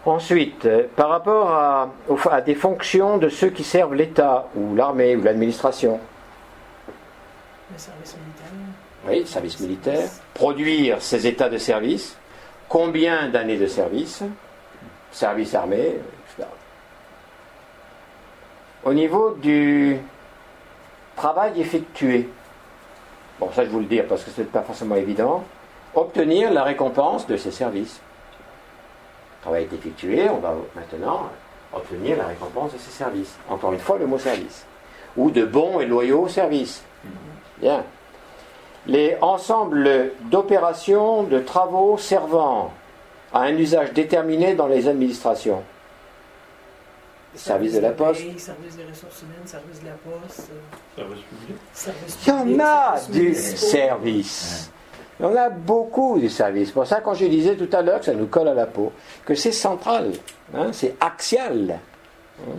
Ensuite, euh, par rapport à, des fonctions de ceux qui servent l'État ou l'armée ou l'administration, Le service militaire. oui, le service militaire, produire ces états de service, combien d'années de service, service armé. Au niveau du travail effectué, bon ça je vous le dire parce que ce n'est pas forcément évident, obtenir la récompense de ces services. Le travail est effectué, on va maintenant obtenir la récompense de ces services. Encore une fois, le mot service. Ou de bons et loyaux services. Bien les ensembles d'opérations, de travaux servant à un usage déterminé dans les administrations. Service de la poste. Service des ressources humaines, service de la poste. euh, Service public. Service Il y en a services du service. Il y en a beaucoup du service. C'est pour ça, quand je disais tout à l'heure que ça nous colle à la peau, que c'est central, hein, c'est axial. Hein.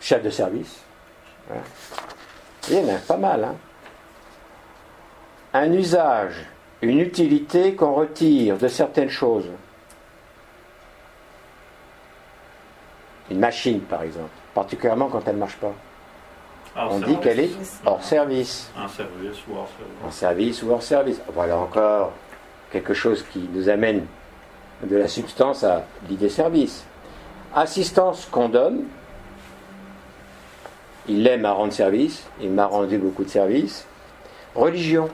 Chef de service. Voilà. Il y en a pas mal. hein. Un usage, une utilité qu'on retire de certaines choses. Une machine, par exemple, particulièrement quand elle ne marche pas. On service. dit qu'elle est hors service. En service ou hors service. En service ou hors service. Voilà encore quelque chose qui nous amène de la substance à l'idée service. Assistance qu'on donne. Il aime à rendre service. Il m'a rendu beaucoup de services. Religion.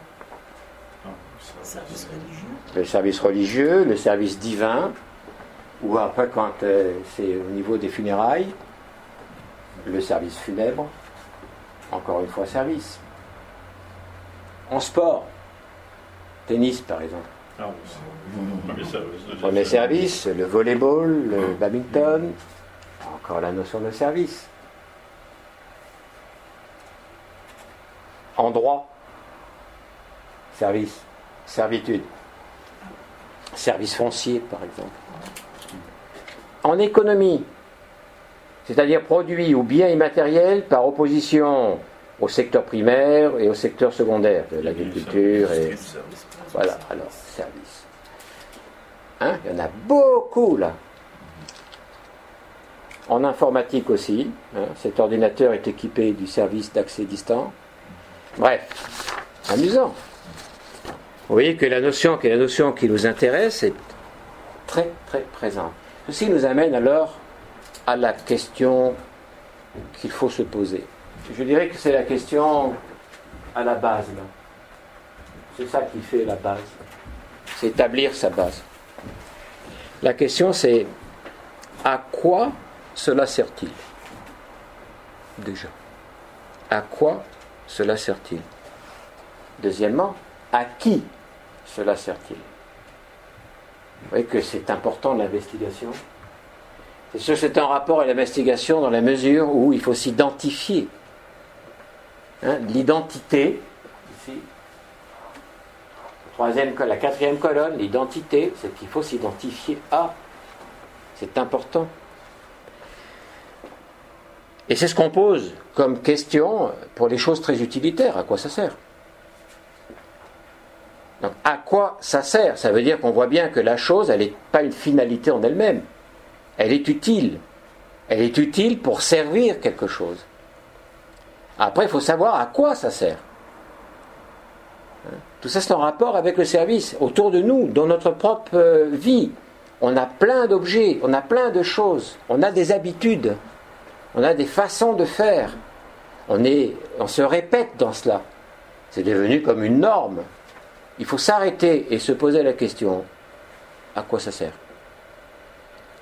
Service religieux. Le service religieux, le service divin. Ou après, quand euh, c'est au niveau des funérailles, le service funèbre. Encore une fois, service. En sport. Tennis, par exemple. Ah c'est Premier service. Premier service, le volleyball, le badminton, encore la notion de service. En droit, service, servitude. Service foncier, par exemple. En économie, c'est-à-dire produits ou biens immatériels par opposition au secteur primaire et au secteur secondaire de l'agriculture et voilà, alors, service. Hein, il y en a beaucoup là. En informatique aussi, hein, cet ordinateur est équipé du service d'accès distant. Bref, amusant. Vous voyez que la notion, que la notion qui nous intéresse est très très présente. Ceci nous amène alors à la question qu'il faut se poser. Je dirais que c'est la question à la base. C'est ça qui fait la base. C'est établir sa base. La question c'est à quoi cela sert-il? Déjà. À quoi cela sert-il? Deuxièmement, à qui cela sert-il? Vous voyez que c'est important l'investigation. C'est sûr que c'est un rapport à l'investigation dans la mesure où il faut s'identifier. Hein, L'identité, ici, Troisième, col- la quatrième colonne, l'identité, c'est qu'il faut s'identifier à. C'est important. Et c'est ce qu'on pose comme question pour les choses très utilitaires. À quoi ça sert Donc, à quoi ça sert? Ça veut dire qu'on voit bien que la chose, elle n'est pas une finalité en elle-même. Elle est utile. Elle est utile pour servir quelque chose. Après, il faut savoir à quoi ça sert. Hein? Tout ça, c'est en rapport avec le service. Autour de nous, dans notre propre euh, vie, on a plein d'objets, on a plein de choses, on a des habitudes, on a des façons de faire. On, se répète dans cela. C'est devenu comme une norme. Il faut s'arrêter et se poser la question, à quoi ça sert?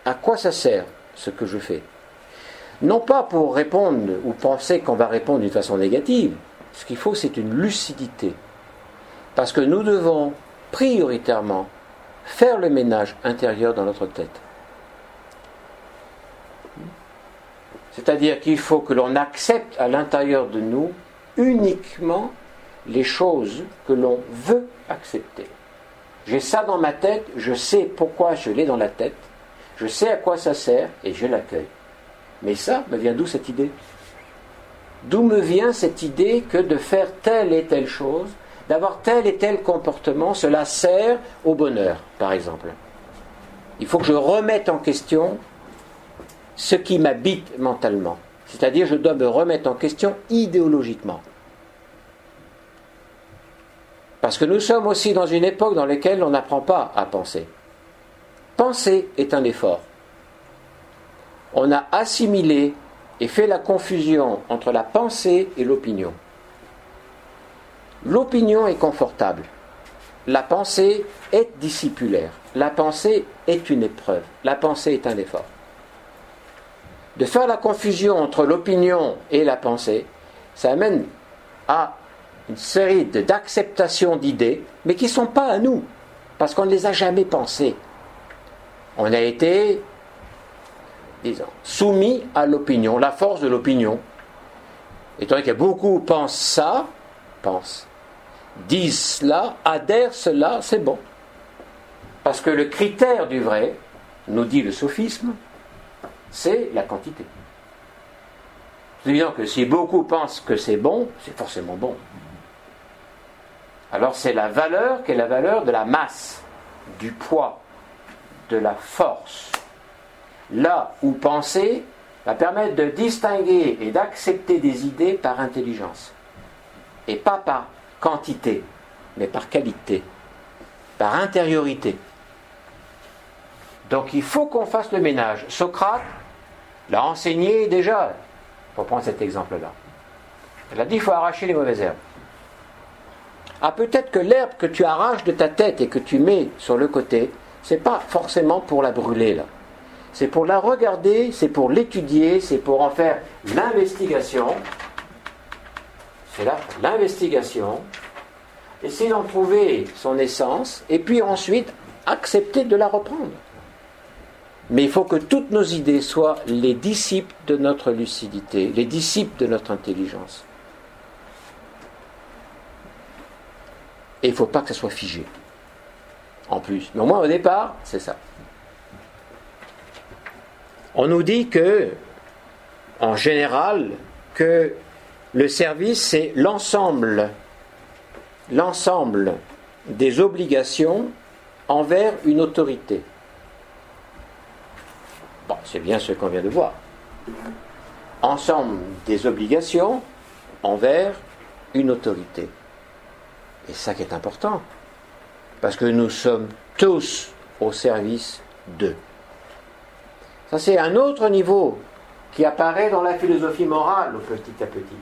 À quoi ça sert ce que je fais? Non pas pour répondre ou penser qu'on va répondre d'une façon négative. Ce qu'il faut, c'est une lucidité. Parce que nous devons prioritairement faire le ménage intérieur dans notre tête. C'est-à-dire qu'il faut que l'on accepte à l'intérieur de nous uniquement les choses que l'on veut accepter. J'ai ça dans ma tête, je sais pourquoi je l'ai dans la tête, je sais à quoi ça sert et je l'accueille. Mais ça me vient d'où cette idée? D'où me vient cette idée que de faire telle et telle chose, d'avoir tel et tel comportement, cela sert au bonheur, par exemple? Il faut que je remette en question ce qui m'habite mentalement. C'est-à-dire, je dois me remettre en question idéologiquement. Parce que nous sommes aussi dans une époque dans laquelle on n'apprend pas à penser. Penser est un effort. On a assimilé et fait la confusion entre la pensée et l'opinion. L'opinion est confortable. La pensée est discipulaire. La pensée est une épreuve. La pensée est un effort. De faire la confusion entre l'opinion et la pensée, ça amène à une série d'acceptations d'idées, mais qui ne sont pas à nous, parce qu'on ne les a jamais pensées. On a été, disons, soumis à l'opinion, la force de l'opinion. Donné que beaucoup pensent ça, pensent, disent cela, adhèrent cela, c'est bon. Parce que le critère du vrai, nous dit le sophisme, c'est la quantité. C'est évident que si beaucoup pensent que c'est bon, c'est forcément bon. Alors c'est la valeur qui est la valeur de la masse, du poids, de la force. Là où penser va permettre de distinguer et d'accepter des idées par intelligence. Et pas par quantité, mais par qualité, par intériorité. Donc il faut qu'on fasse le ménage. Socrate l'a enseigné déjà, pour prendre cet exemple-là. Il a dit qu'il faut arracher les mauvaises herbes. Ah, peut-être que l'herbe que tu arraches de ta tête et que tu mets sur le côté, c'est pas forcément pour la brûler là. C'est pour la regarder, c'est pour l'étudier, c'est pour en faire l'investigation. C'est là l'investigation. Essayer d'en trouver son essence et puis ensuite accepter de la reprendre. Mais il faut que toutes nos idées soient les disciples de notre lucidité, les disciples de notre intelligence. Et il ne faut pas que ça soit figé. En plus. Mais au moins au départ, c'est ça. On nous dit que, en général, que le service, c'est l'ensemble, l'ensemble des obligations envers une autorité. Bon, c'est bien ce qu'on vient de voir. Ensemble des obligations envers une autorité. Et ça qui est important. Parce que nous sommes tous au service d'eux. Ça, c'est un autre niveau qui apparaît dans la philosophie morale petit à petit.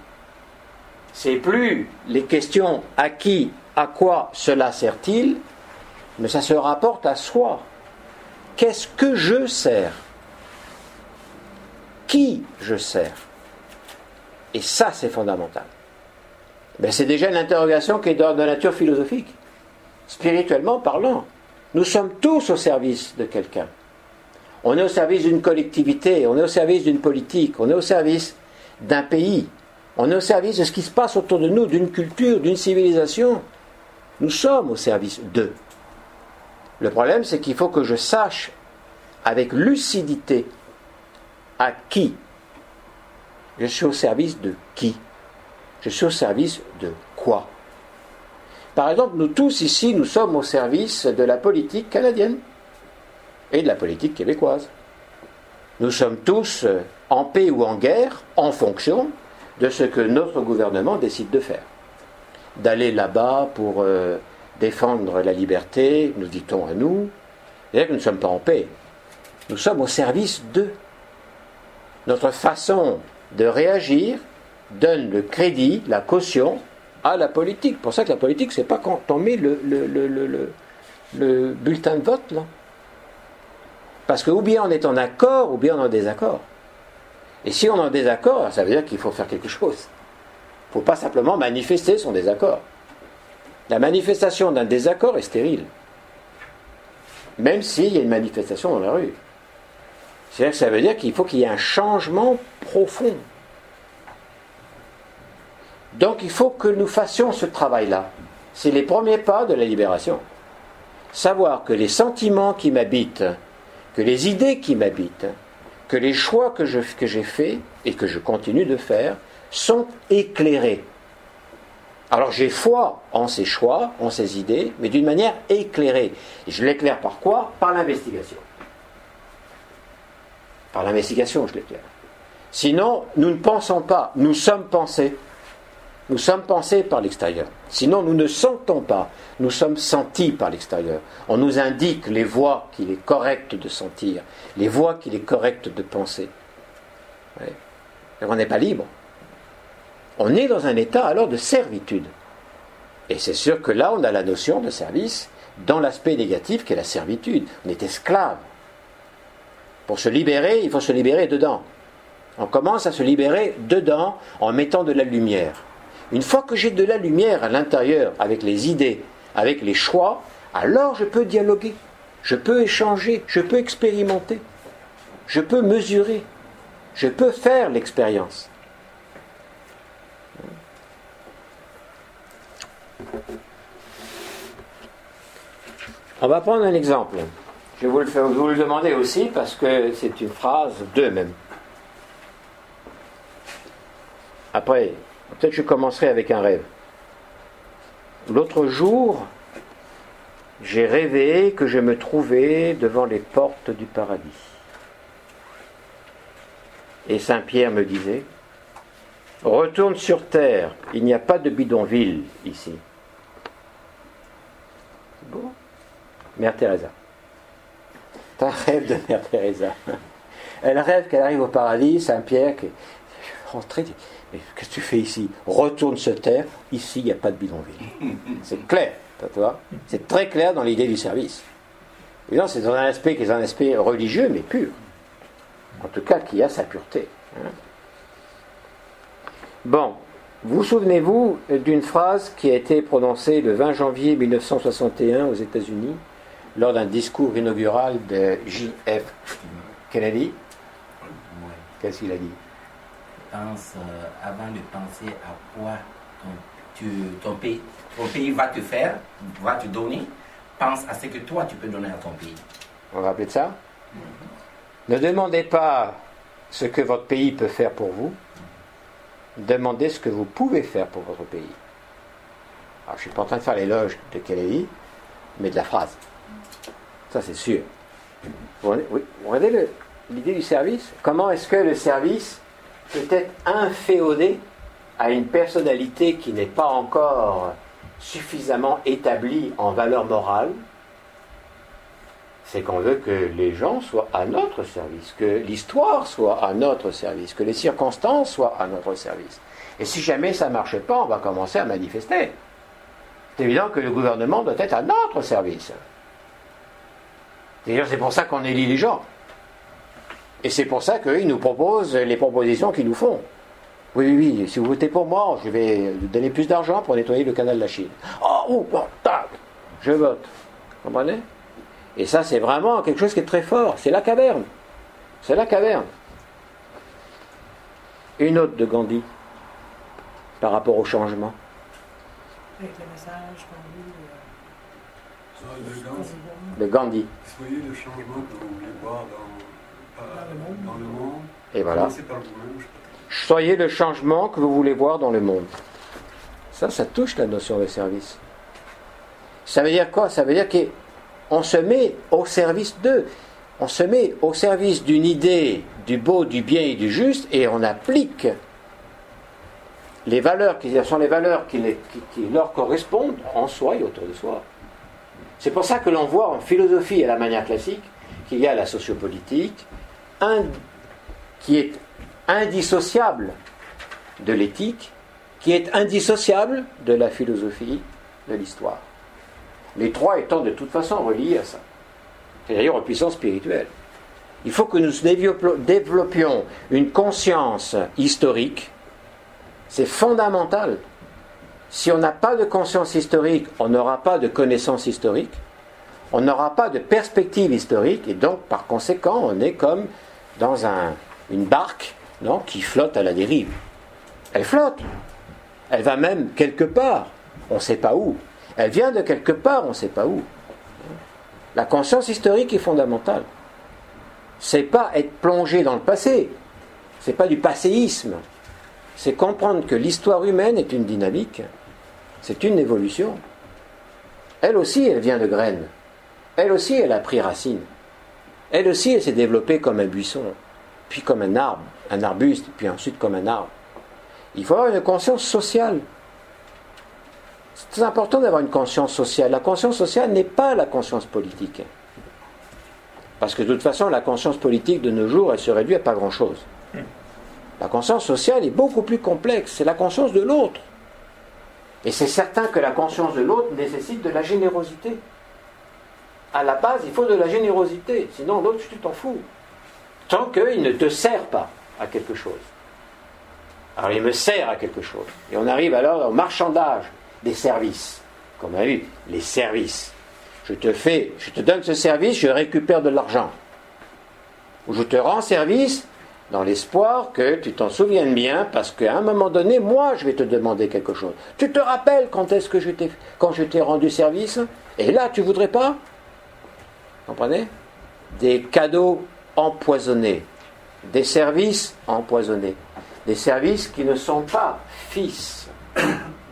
C'est plus les questions à qui, à quoi cela sert-il, mais ça se rapporte à soi. Qu'est-ce que je sers? Qui je sers? Et ça, c'est fondamental. Ben, c'est déjà une interrogation qui est de nature philosophique. Spirituellement parlant, nous sommes tous au service de quelqu'un. On est au service d'une collectivité, on est au service d'une politique, on est au service d'un pays, on est au service de ce qui se passe autour de nous, d'une culture, d'une civilisation. Nous sommes au service d'eux. Le problème, c'est qu'il faut que je sache avec lucidité à qui je suis au service de qui je suis au service de quoi? Par exemple, nous tous ici, nous sommes au service de la politique canadienne et de la politique québécoise. Nous sommes tous euh, en paix ou en guerre en fonction de ce que notre gouvernement décide de faire. D'aller là-bas pour euh, défendre la liberté, nous dit-on à nous, c'est-à-dire que nous ne sommes pas en paix. Nous sommes au service d'eux. Notre façon de réagir donne le crédit, la caution à la politique. Pour ça que la politique, c'est pas quand on met le, le, le, le, le bulletin de vote, là. Parce que ou bien on est en accord, ou bien on est en désaccord. Et si on est en désaccord, ça veut dire qu'il faut faire quelque chose. Il ne faut pas simplement manifester son désaccord. La manifestation d'un désaccord est stérile. Même s'il y a une manifestation dans la rue. C'est-à-dire que ça veut dire qu'il faut qu'il y ait un changement profond. Donc il faut que nous fassions ce travail-là. C'est les premiers pas de la libération. Savoir que les sentiments qui m'habitent, que les idées qui m'habitent, que les choix que, j'ai faits et que je continue de faire sont éclairés. Alors j'ai foi en ces choix, en ces idées, mais d'une manière éclairée. Je l'éclaire par quoi? Par l'investigation. Par l'investigation, je l'éclaire. Sinon, nous ne pensons pas, nous sommes pensés. Nous sommes pensés par l'extérieur. Sinon, nous ne sentons pas, nous sommes sentis par l'extérieur. On nous indique les voies qu'il est correct de sentir, les voies qu'il est correct de penser. On n'est pas libre. On est dans un état alors de servitude. Et c'est sûr que là, on a la notion de service dans l'aspect négatif qui est la servitude. On est esclave. Pour se libérer, il faut se libérer dedans. On commence à se libérer dedans en mettant de la lumière. Une fois que j'ai de la lumière à l'intérieur, avec les idées, avec les choix, alors je peux dialoguer, je peux échanger, je peux expérimenter, je peux mesurer, je peux faire l'expérience. On va prendre un exemple. Je vais vous le, faire, vous le demander aussi parce que c'est une phrase d'eux même. Après, Peut-être je commencerai avec un rêve. L'autre jour, j'ai rêvé que je me trouvais devant les portes du paradis. Et Saint Pierre me disait, retourne sur terre, il n'y a pas de bidonville ici. Bon. Mère Teresa. C'est un rêve de Mère Teresa. Elle rêve qu'elle arrive au paradis, Saint Pierre, qui est rentré, qu'est-ce que tu fais ici? Retourne se terre, ici il n'y a pas de bidonville. C'est clair, toi C'est très clair dans l'idée du service. c'est dans un aspect qui est un aspect religieux, mais pur. En tout cas, qui a sa pureté. Hein. Bon, vous souvenez-vous d'une phrase qui a été prononcée le 20 janvier 1961 aux États-Unis lors d'un discours inaugural de J.F. Kennedy? Qu'est-ce qu'il a dit? Pense, euh, avant de penser à quoi ton, pays, pays va te faire, va te donner, pense à ce que toi tu peux donner à ton pays. On va rappeler de ça Ne demandez pas ce que votre pays peut faire pour vous, demandez ce que vous pouvez faire pour votre pays. Alors, je ne suis pas en train de faire l'éloge de Kennedy, mais de la phrase. Ça, c'est sûr. Vous regardez l'idée du service? Comment est-ce que le service peut-être inféodé à une personnalité qui n'est pas encore suffisamment établie en valeur morale, c'est qu'on veut que les gens soient à notre service, que l'histoire soit à notre service, que les circonstances soient à notre service. Et si jamais ça ne marche pas, on va commencer à manifester. C'est évident que le gouvernement doit être à notre service. D'ailleurs, c'est pour ça qu'on élit les gens. Et c'est pour ça qu'ils nous proposent les propositions qu'ils nous font. Oui, oui, oui, si vous votez pour moi, je vais donner plus d'argent pour nettoyer le canal de la Chine. Oh, oh, oh tac, je vote. Vous comprenez? Et ça, c'est vraiment quelque chose qui est très fort. C'est la caverne. C'est la caverne. Une autre de Gandhi, par rapport au changement. Avec le message de Gandhi. Soyez le changement que vous voulez voir dans dans le monde. Et voilà. Soyez le changement que vous voulez voir dans le monde. Ça, ça touche la notion de service. Ça veut dire quoi? Ça veut dire qu'on se met au service d'eux. On se met au service d'une idée du beau, du bien et du juste et on applique les valeurs qui sont les valeurs qui, les- qui- qui leur correspondent en soi et autour de soi. C'est pour ça que l'on voit en philosophie à la manière classique qu'il y a la sociopolitique qui est indissociable de l'éthique, qui est indissociable de la philosophie de l'histoire. Les trois étant de toute façon reliés à ça. C'est d'ailleurs en puissance spirituelle. Il faut que nous développions une conscience historique. C'est fondamental. Si on n'a pas de conscience historique, on n'aura pas de connaissance historique, on n'aura pas de perspective historique, et donc par conséquent, on est comme dans un- une barque non, qui flotte à la dérive. Elle flotte. Elle va même quelque part, on ne sait pas où. Elle vient de quelque part, on ne sait pas où. La conscience historique est fondamentale. C'est pas être plongé dans le passé. C'est pas du passéisme. C'est comprendre que l'histoire humaine est une dynamique. C'est une évolution. Elle aussi, elle vient de graines. Elle aussi, elle a pris racine. Elle aussi, elle s'est développée comme un buisson, puis comme un arbre, un arbuste, puis ensuite comme un arbre. Il faut avoir une conscience sociale. C'est important d'avoir une conscience sociale. La conscience sociale n'est pas la conscience politique. Parce que de toute façon, la conscience politique de nos jours, elle se réduit à pas grand-chose. La conscience sociale est beaucoup plus complexe. C'est la conscience de l'autre. Et c'est certain que la conscience de l'autre nécessite de la générosité. À la base, il faut de la générosité. Sinon, l'autre, tu t'en fous. Tant qu'il ne te sert pas à quelque chose. Alors, il me sert à quelque chose. Et on arrive alors au marchandage des services. Comme on a vu, les services. Je te fais, je te donne ce service, je récupère de l'argent. Ou je te rends service dans l'espoir que tu t'en souviennes bien, parce qu'à un moment donné, moi, je vais te demander quelque chose. Tu te rappelles quand est-ce que je t'ai, quand je t'ai rendu service? Et là, tu voudrais pas? Comprenez? Des cadeaux empoisonnés, des services empoisonnés, des services qui ne sont pas fils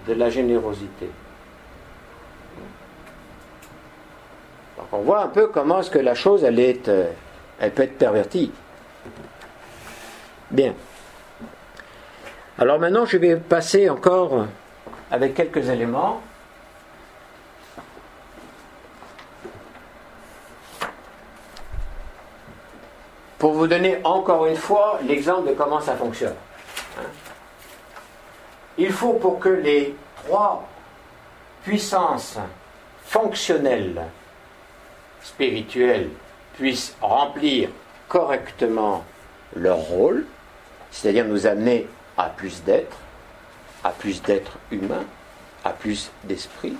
de la générosité. Donc on voit un peu comment est-ce que la chose, elle, euh, elle peut être pervertie. Bien. Alors maintenant, je vais passer encore avec quelques éléments. Pour vous donner encore une fois l'exemple de comment ça fonctionne. Hein. Il faut pour que les trois puissances fonctionnelles spirituelles puissent remplir correctement leur rôle, c'est-à-dire nous amener à plus d'être, à plus d'être humain, à plus d'esprit,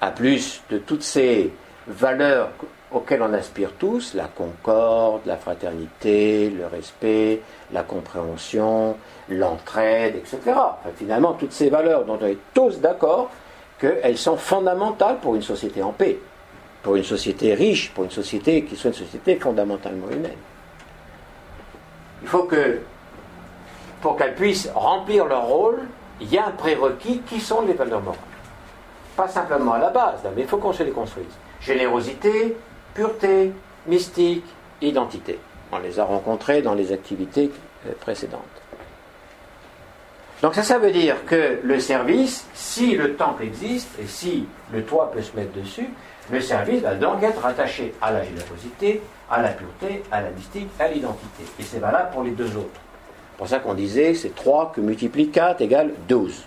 à plus de toutes ces valeurs auxquelles on aspire tous, la concorde, la fraternité, le respect, la compréhension, l'entraide, etc. Finalement, toutes ces valeurs dont on est tous d'accord qu'elles sont fondamentales pour une société en paix, pour une société riche, pour une société qui soit une société fondamentalement humaine. Il faut que, pour qu'elles puissent remplir leur rôle, il y a un prérequis qui sont les valeurs morales. Pas simplement à la base, mais il faut qu'on se les construise. Générosité, pureté, mystique, identité. On les a rencontrés dans les activités euh, précédentes. Donc ça, ça veut dire que le service, si le temple existe et si le toit peut se mettre dessus, le service va donc être rattaché à la générosité, à la pureté, à la mystique, à l'identité. Et c'est valable pour les deux autres. C'est pour ça qu'on disait c'est 3 que multiplie 4 égale 12.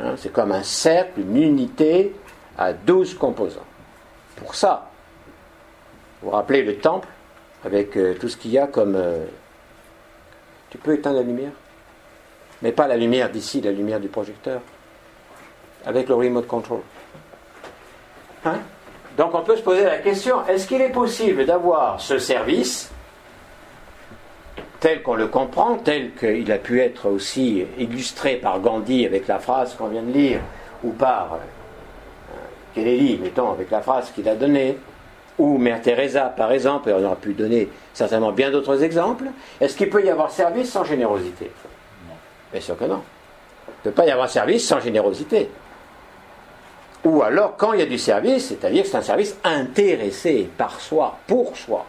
Hein, c'est comme un cercle, une unité à 12 composants. Pour ça, vous vous rappelez le temple avec euh, tout ce qu'il y a comme... euh, tu peux éteindre la lumière Mais pas la lumière d'ici, la lumière du projecteur. Avec le remote control. Hein? Donc on peut se poser la question, est-ce qu'il est possible d'avoir ce service tel qu'on le comprend, tel qu'il a pu être aussi illustré par Gandhi avec la phrase qu'on vient de lire, ou par euh, Kennedy, mettons, avec la phrase qu'il a donnée, ou Mère Teresa, par exemple, et on aurait pu donner certainement bien d'autres exemples, est-ce qu'il peut y avoir service sans générosité? Bien sûr que non. Il ne peut pas y avoir service sans générosité. Ou alors quand il y a du service, c'est-à-dire que c'est un service intéressé par soi, pour soi.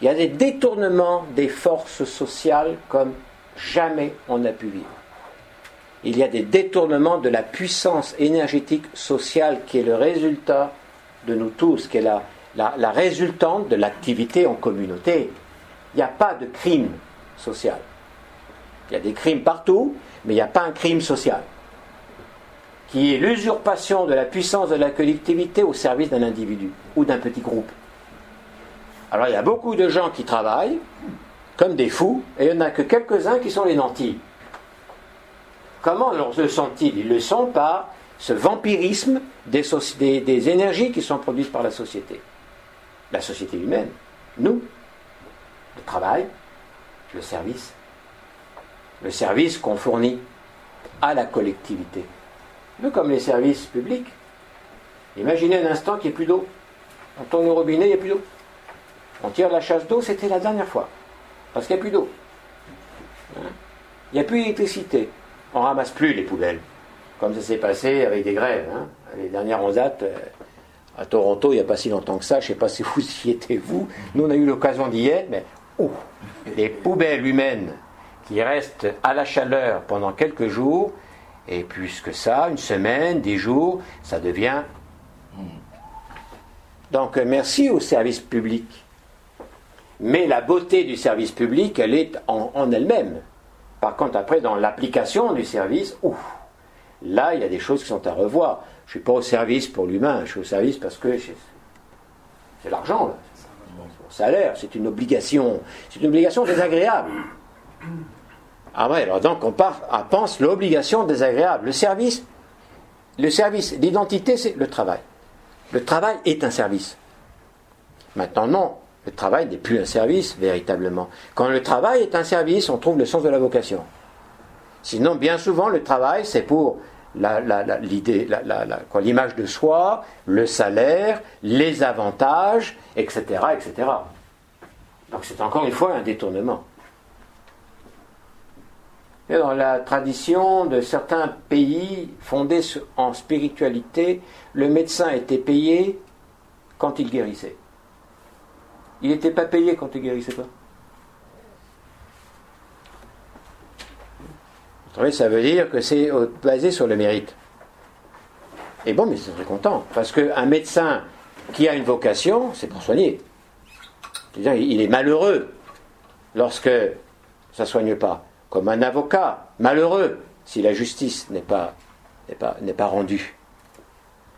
Il y a des détournements des forces sociales comme jamais on n'a pu vivre. Il y a des détournements de la puissance énergétique sociale qui est le résultat de nous tous, qui est la, la, résultante de l'activité en communauté. Il n'y a pas de crime social. Il y a des crimes partout, mais il n'y a pas un crime social, qui est l'usurpation de la puissance de la collectivité au service d'un individu ou d'un petit groupe. Alors il y a beaucoup de gens qui travaillent comme des fous, et il n'y en a que quelques-uns qui sont les nantis. Comment le sont-ils Ils le sont par ce vampirisme des, énergies qui sont produites par la société. La société humaine, nous, le travail, le service. Le service qu'on fournit à la collectivité. Nous, comme les services publics. Imaginez un instant qu'il n'y ait plus d'eau. On tourne le robinet, il n'y a plus d'eau. On tire la chasse d'eau, c'était la dernière fois. Parce qu'il n'y a plus d'eau. Hein? Il n'y a plus d'électricité. On ramasse plus les poubelles. Comme ça s'est passé avec des grèves. Hein. Les dernières en à Toronto, il n'y a pas si longtemps que ça. Je ne sais pas si vous y étiez, vous. Nous, on a eu l'occasion d'y être, mais oh, les poubelles humaines qui restent à la chaleur pendant quelques jours, et plus que ça, une semaine, dix jours, ça devient. Donc, euh, merci au service public. Mais la beauté du service public, elle est en, elle-même. Par contre, après, dans l'application du service, ouf, là, il y a des choses qui sont à revoir. Je suis pas au service pour l'humain, je suis au service parce que c'est l'argent, c'est salaire, c'est une obligation. C'est une obligation désagréable. Ah ouais, alors donc on part à pense l'obligation désagréable. Le service, le service, l'identité, c'est le travail. Le travail est un service. Maintenant, non, le travail n'est plus un service, véritablement. Quand le travail est un service, on trouve le sens de la vocation. Sinon, bien souvent, le travail, c'est pour l'idée, l'image de soi, le salaire, les avantages, etc., etc. Donc c'est encore une fois un détournement. Dans la tradition de certains pays fondés en spiritualité, le médecin était payé quand il guérissait. Il n'était pas payé quand il guérissait pas. Savez, ça veut dire que c'est basé sur le mérite. Et bon, mais c'est très content, parce qu'un médecin qui a une vocation, c'est pour soigner. il est malheureux lorsque ça ne soigne pas. Comme un avocat, malheureux si la justice n'est pas, pas, pas rendue.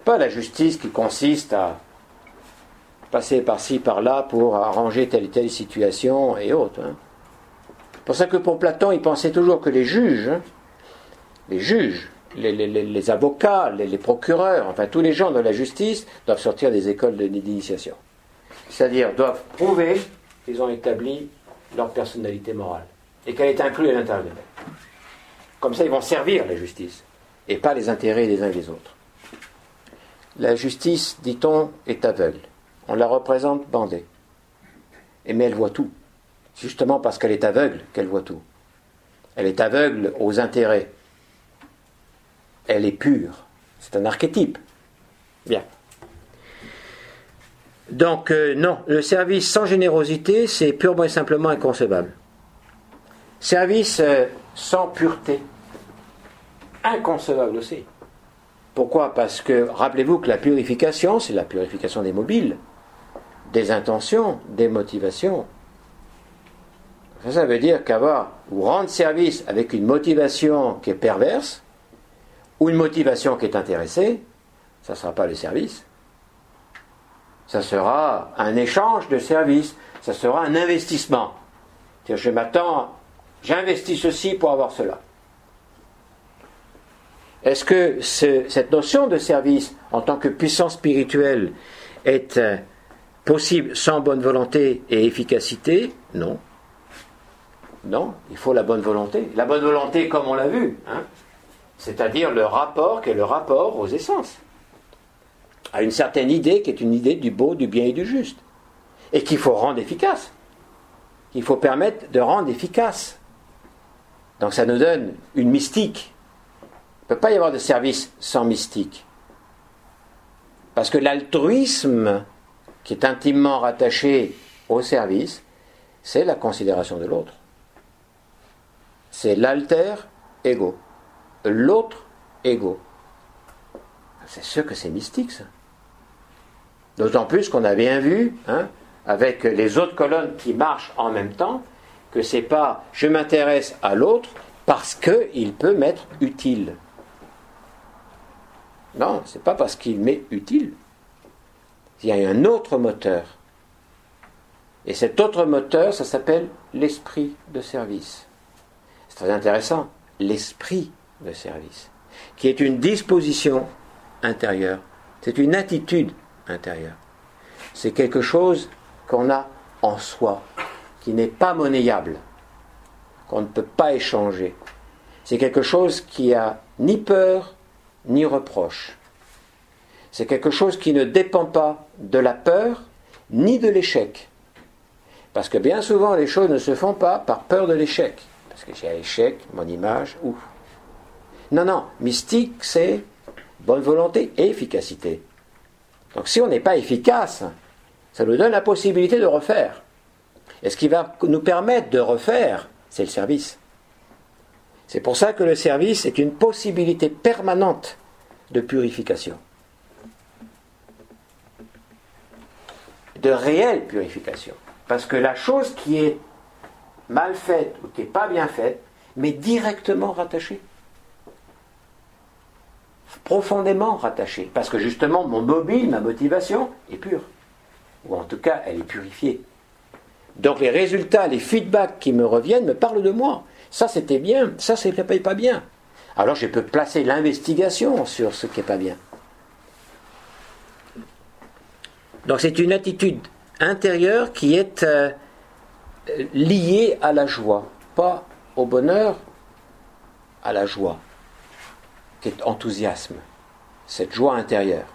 Pas la justice qui consiste à passer par-ci, par-là pour arranger telle et telle situation et autres. Hein. Pour ça que pour Platon, il pensait toujours que les juges, hein, les juges, les, avocats, les, procureurs, enfin tous les gens de la justice doivent sortir des écoles d'initiation. C'est-à-dire doivent prouver qu'ils ont établi leur personnalité morale et qu'elle est inclue à l'intérieur d'eux. Comme ça, ils vont servir la justice et pas les intérêts des uns et des autres. La justice, dit-on, est aveugle on la représente bandée. Mais elle voit tout. Justement parce qu'elle est aveugle qu'elle voit tout. Elle est aveugle aux intérêts. Elle est pure. C'est un archétype. Bien. Donc, euh, non, le service sans générosité, c'est purement et simplement inconcevable. Service euh, sans pureté, inconcevable aussi. Pourquoi? Parce que, rappelez-vous que la purification, c'est la purification des mobiles des intentions, des motivations. Ça, veut dire qu'avoir ou rendre service avec une motivation qui est perverse ou une motivation qui est intéressée, ça ne sera pas le service. Ça sera un échange de services, ça sera un investissement. Je m'attends, j'investis ceci pour avoir cela. Est-ce que cette notion de service en tant que puissance spirituelle est euh, Possible sans bonne volonté et efficacité? Non. Non, il faut la bonne volonté. La bonne volonté, comme on l'a vu, hein, c'est-à-dire le rapport qui est le rapport aux essences, à une certaine idée qui est une idée du beau, du bien et du juste, et qu'il faut rendre efficace. Il faut permettre de rendre efficace. Donc ça nous donne une mystique. Il ne peut pas y avoir de service sans mystique. Parce que l'altruisme, qui est intimement rattaché au service, c'est la considération de l'autre. C'est l'alter ego. L'autre ego. C'est sûr que c'est mystique, ça. D'autant plus qu'on a bien vu, hein, avec les autres colonnes qui marchent en même temps, que c'est pas je m'intéresse à l'autre parce qu'il peut m'être utile. Non, c'est pas parce qu'il m'est utile. Il y a un autre moteur. Et cet autre moteur, ça s'appelle l'esprit de service. Très intéressant. L'esprit de service, qui est une disposition intérieure. C'est une attitude intérieure. C'est quelque chose qu'on a en soi, qui n'est pas monnayable, qu'on ne peut pas échanger. C'est quelque chose qui a ni peur ni reproche. C'est quelque chose qui ne dépend pas de la peur ni de l'échec. Parce que bien souvent, les choses ne se font pas par peur de l'échec. Parce que j'ai l'échec, mon image, ouf. Non, non, mystique, c'est bonne volonté et efficacité. Donc si on n'est pas efficace, ça nous donne la possibilité de refaire. Et ce qui va nous permettre de refaire, c'est le service. C'est pour ça que le service est une possibilité permanente de purification. De réelle purification. Parce que la chose qui est mal faite ou qui n'est pas bien faite, mais directement rattachée. Profondément rattachée. Parce que justement, mon mobile, ma motivation est pure. Ou en tout cas, elle est purifiée. Donc les résultats, les feedbacks qui me reviennent me parlent de moi. Ça c'était bien, ça c'était pas bien. Alors je peux placer l'investigation sur ce qui n'est pas bien. Donc c'est une attitude intérieure qui est euh, liée à la joie, pas au bonheur, à la joie, qui est enthousiasme, cette joie intérieure.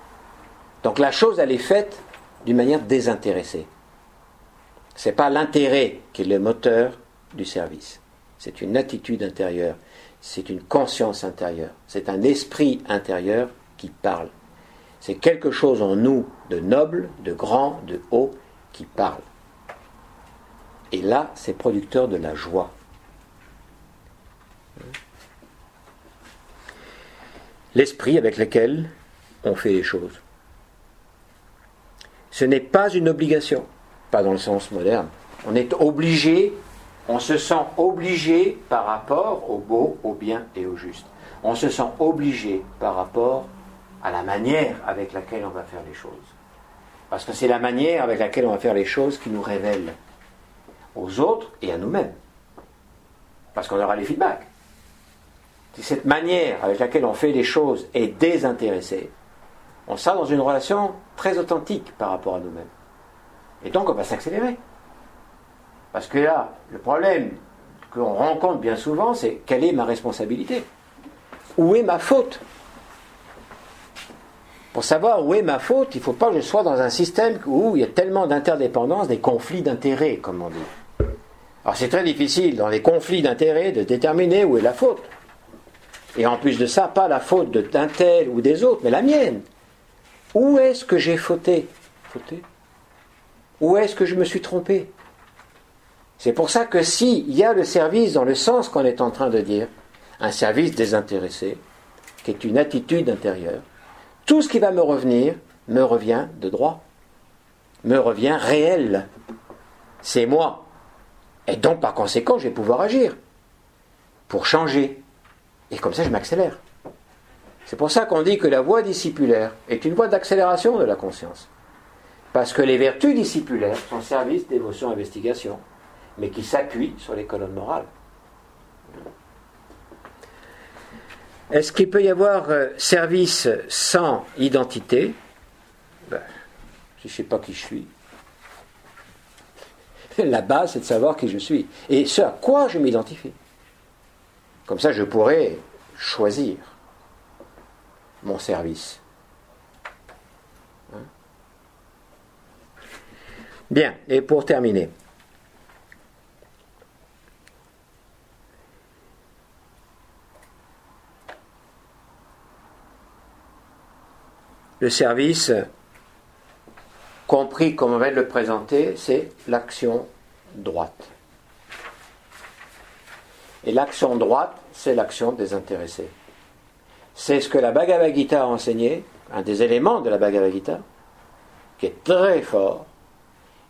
Donc la chose, elle est faite d'une manière désintéressée. Ce n'est pas l'intérêt qui est le moteur du service. C'est une attitude intérieure, c'est une conscience intérieure, c'est un esprit intérieur qui parle. C'est quelque chose en nous de noble, de grand, de haut qui parle. Et là, c'est producteur de la joie. L'esprit avec lequel on fait les choses. Ce n'est pas une obligation pas dans le sens moderne. On est obligé, on se sent obligé par rapport au beau, au bien et au juste. On se sent obligé par rapport à la manière avec laquelle on va faire les choses. Parce que c'est la manière avec laquelle on va faire les choses qui nous révèle aux autres et à nous-mêmes. Parce qu'on aura les feedbacks. Si cette manière avec laquelle on fait les choses est désintéressée, on sera dans une relation très authentique par rapport à nous-mêmes. Et donc on va s'accélérer. Parce que là, le problème qu'on rencontre bien souvent, c'est quelle est ma responsabilité? Où est ma faute? Pour savoir où est ma faute, il ne faut pas que je sois dans un système où il y a tellement d'interdépendance, des conflits d'intérêts, comme on dit. Alors c'est très difficile dans les conflits d'intérêts de déterminer où est la faute. Et en plus de ça, pas la faute d'un tel ou des autres, mais la mienne. Où est-ce que j'ai fauté? Fauté? Où est-ce que je me suis trompé? C'est pour ça que s'il y a le service dans le sens qu'on est en train de dire, un service désintéressé, qui est une attitude intérieure, tout ce qui va me revenir me revient de droit, me revient réel. C'est moi. Et donc, par conséquent, je vais pouvoir agir pour changer. Et comme ça, je m'accélère. C'est pour ça qu'on dit que la voie discipulaire est une voie d'accélération de la conscience. Parce que les vertus discipulaires sont service d'émotion investigation, mais qui s'appuient sur les colonnes morales. Est-ce qu'il peut y avoir euh, service sans identité? Ben, Je ne sais pas qui je suis. (laughs) La base, c'est de savoir qui je suis. Et ce à quoi je m'identifie. Comme ça, je pourrais choisir mon service. Bien, et pour terminer. Le service, compris comme on va le présenter, c'est l'action droite. Et l'action droite, c'est l'action désintéressée. C'est ce que la Bhagavad Gita a enseigné, un des éléments de la Bhagavad Gita, qui est très fort,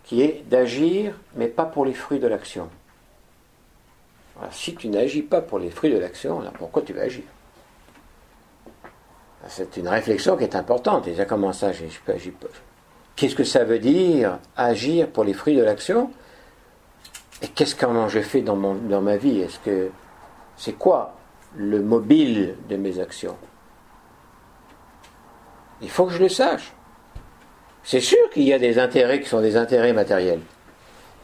qui est d'agir, mais pas pour les fruits de l'action. si tu n'agis pas pour les fruits de l'action, pourquoi tu vas agir? C'est une réflexion qui est importante. Déjà, comment ça, Qu'est-ce que ça veut dire agir pour les fruits de l'action? Et qu'est-ce que je fais dans, mon, dans ma vie? Est-ce que c'est quoi le mobile de mes actions? Il faut que je le sache. C'est sûr qu'il y a des intérêts qui sont des intérêts matériels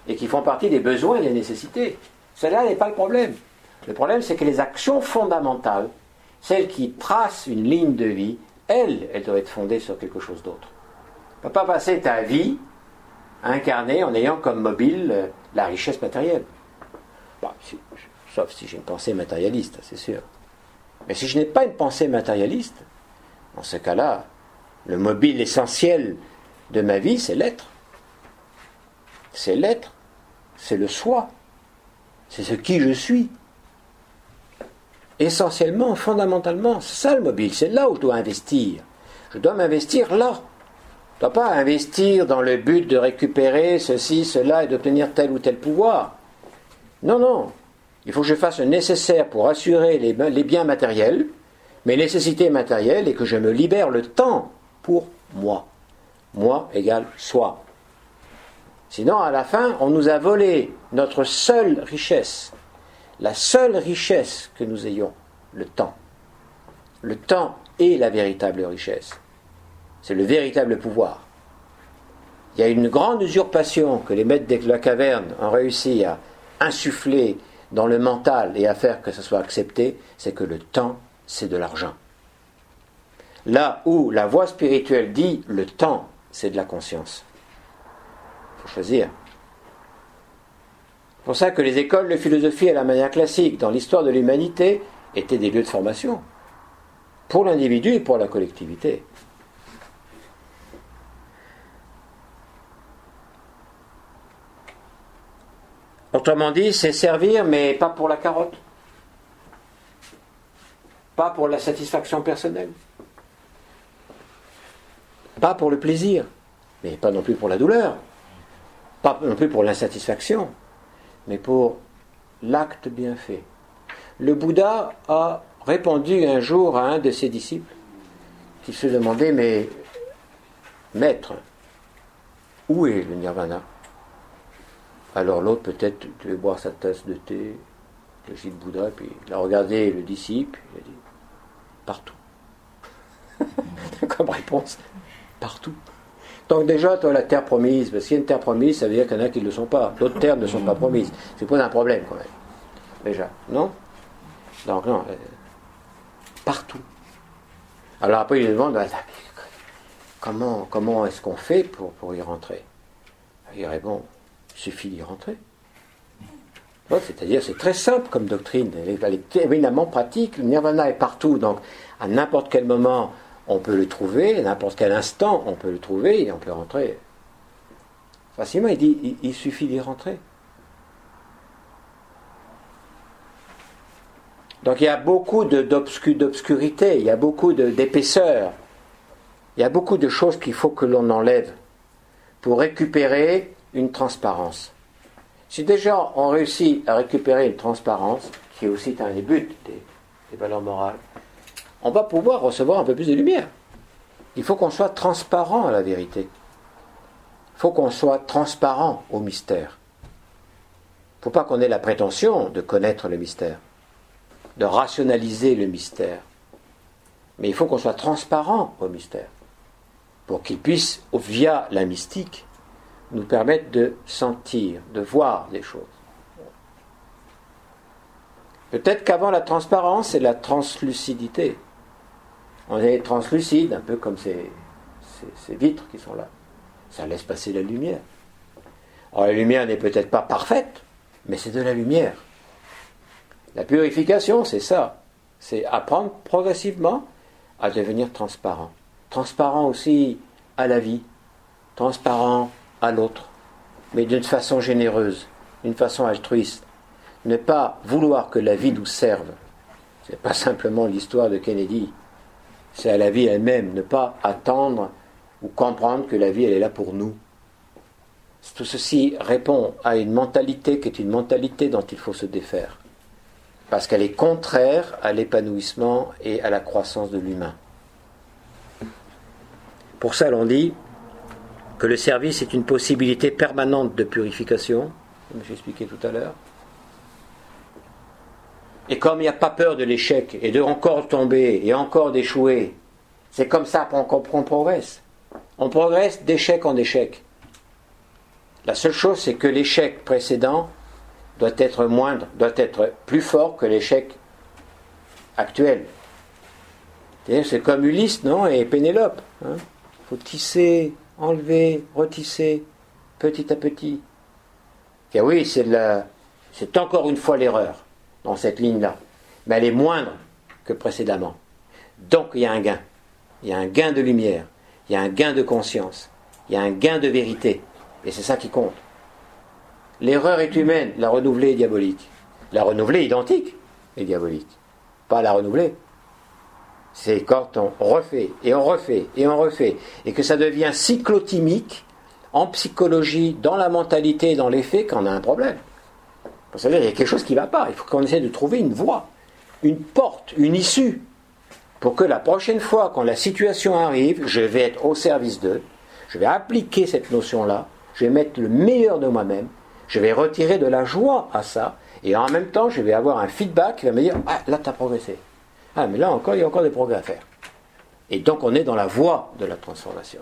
et qui font partie des besoins et des nécessités. Cela n'est pas le problème. Le problème, c'est que les actions fondamentales, celles qui tracent une ligne de vie, elles, elles doivent être fondées sur quelque chose d'autre. Ne pas passer ta vie à incarner en ayant comme mobile euh, la richesse matérielle. Bah, sauf si j'ai une pensée matérialiste, c'est sûr. Mais si je n'ai pas une pensée matérialiste, dans ce cas-là, le mobile essentiel de ma vie, c'est l'être. C'est l'être. C'est le soi. C'est ce qui je suis. Essentiellement, fondamentalement, c'est ça le mobile. C'est là où je dois investir. Je dois m'investir là. Ne dois pas investir dans le but de récupérer ceci, cela et d'obtenir tel ou tel pouvoir. Non, non. Il faut que je fasse le nécessaire pour assurer les, les biens matériels, mes nécessités matérielles, et que je me libère le temps pour moi. Moi égale soi. Sinon, à la fin, on nous a volé notre seule richesse, la seule richesse que nous ayons, le temps. Le temps est la véritable richesse. C'est le véritable pouvoir. Il y a une grande usurpation que les maîtres de la caverne ont réussi à insuffler dans le mental et à faire que ce soit accepté, c'est que le temps, c'est de l'argent. Là où la voie spirituelle dit le temps, c'est de la conscience. Il faut choisir. C'est pour ça que les écoles de philosophie à la manière classique, dans l'histoire de l'humanité, étaient des lieux de formation pour l'individu et pour la collectivité. Autrement dit, c'est servir, mais pas pour la carotte. Pas pour la satisfaction personnelle. Pas pour le plaisir, mais pas non plus pour la douleur. Pas non plus pour l'insatisfaction, mais pour l'acte bien fait. Le Bouddha a répondu un jour à un de ses disciples qui se demandait Mais, maître, où est le nirvana? Alors l'autre, peut-être, devait boire sa tasse de thé, le gîte Bouddha, puis il a regardé le disciple, il a dit Partout. (laughs) Comme réponse Partout. Donc déjà, toi, la terre promise, parce qu'il y a une terre promise, ça veut dire qu'il y en a qui ne le sont pas. D'autres terres ne sont pas promises. C'est pas un problème, quand même. Déjà, non? Donc, non. Euh, partout. Alors après, il demande bah, comment, comment est-ce qu'on fait pour, pour y rentrer? Il répond il suffit d'y rentrer. C'est-à-dire, c'est très simple comme doctrine, elle est, évidemment pratique. Le nirvana est partout, donc à n'importe quel moment, on peut le trouver, à n'importe quel instant, on peut le trouver et on peut rentrer. Facilement, il dit il, suffit d'y rentrer. Donc il y a beaucoup d'obscurité, il y a beaucoup d'épaisseur, il y a beaucoup de choses qu'il faut que l'on enlève pour récupérer une transparence. Si déjà on réussit à récupérer une transparence, qui est aussi un des buts des, valeurs morales, on va pouvoir recevoir un peu plus de lumière. Il faut qu'on soit transparent à la vérité. Il faut qu'on soit transparent au mystère. Il ne faut pas qu'on ait la prétention de connaître le mystère, de rationaliser le mystère. Mais il faut qu'on soit transparent au mystère, pour qu'il puisse, via la mystique, nous permettent de sentir, de voir des choses. Peut-être qu'avant la transparence, c'est la translucidité. On est translucide, un peu comme ces, ces, vitres qui sont là. Ça laisse passer la lumière. Alors la lumière n'est peut-être pas parfaite, mais c'est de la lumière. La purification, c'est ça. C'est apprendre progressivement à devenir transparent. transparent aussi à la vie, transparent à l'autre, mais d'une façon généreuse, d'une façon altruiste. Ne pas vouloir que la vie nous serve. Ce n'est pas simplement l'histoire de Kennedy. C'est à la vie elle-même. Ne pas attendre ou comprendre que la vie, elle est là pour nous. Tout ceci répond à une mentalité qui est une mentalité dont il faut se défaire. Parce qu'elle est contraire à l'épanouissement et à la croissance de l'humain. Pour ça, l'on dit que le service est une possibilité permanente de purification, comme j'ai expliqué tout à l'heure. Et comme il n'y a pas peur de l'échec et de encore tomber et encore d'échouer, c'est comme ça qu'on progresse. On progresse d'échec en échec. La seule chose, c'est que l'échec précédent doit être moindre, doit être plus fort que l'échec actuel. C'est comme Ulysse, non Et Pénélope. Il hein. faut tisser, enlever, retisser, petit à petit. Et oui, c'est, c'est encore une fois l'erreur dans cette ligne-là. Mais elle est moindre que précédemment. Donc il y a un gain. Il y a un gain de lumière. Il y a un gain de conscience. Il y a un gain de vérité. Et c'est ça qui compte. L'erreur est humaine, la renouvelée est diabolique. La renouvelée identique est diabolique. Pas la renouvelée. C'est quand on refait et on refait et on refait et que ça devient cyclotimique en psychologie, dans la mentalité, dans les faits, qu'on a un problème. Vous savez, il y a quelque chose qui ne va pas. Il faut qu'on essaie de trouver une voie, une porte, une issue, pour que la prochaine fois, quand la situation arrive, je vais être au service d'eux, je vais appliquer cette notion-là, je vais mettre le meilleur de moi-même, je vais retirer de la joie à ça, et en même temps, je vais avoir un feedback qui va me dire Ah, là, tu as progressé. Ah, mais là encore, il y a encore des progrès à faire. Et donc, on est dans la voie de la transformation.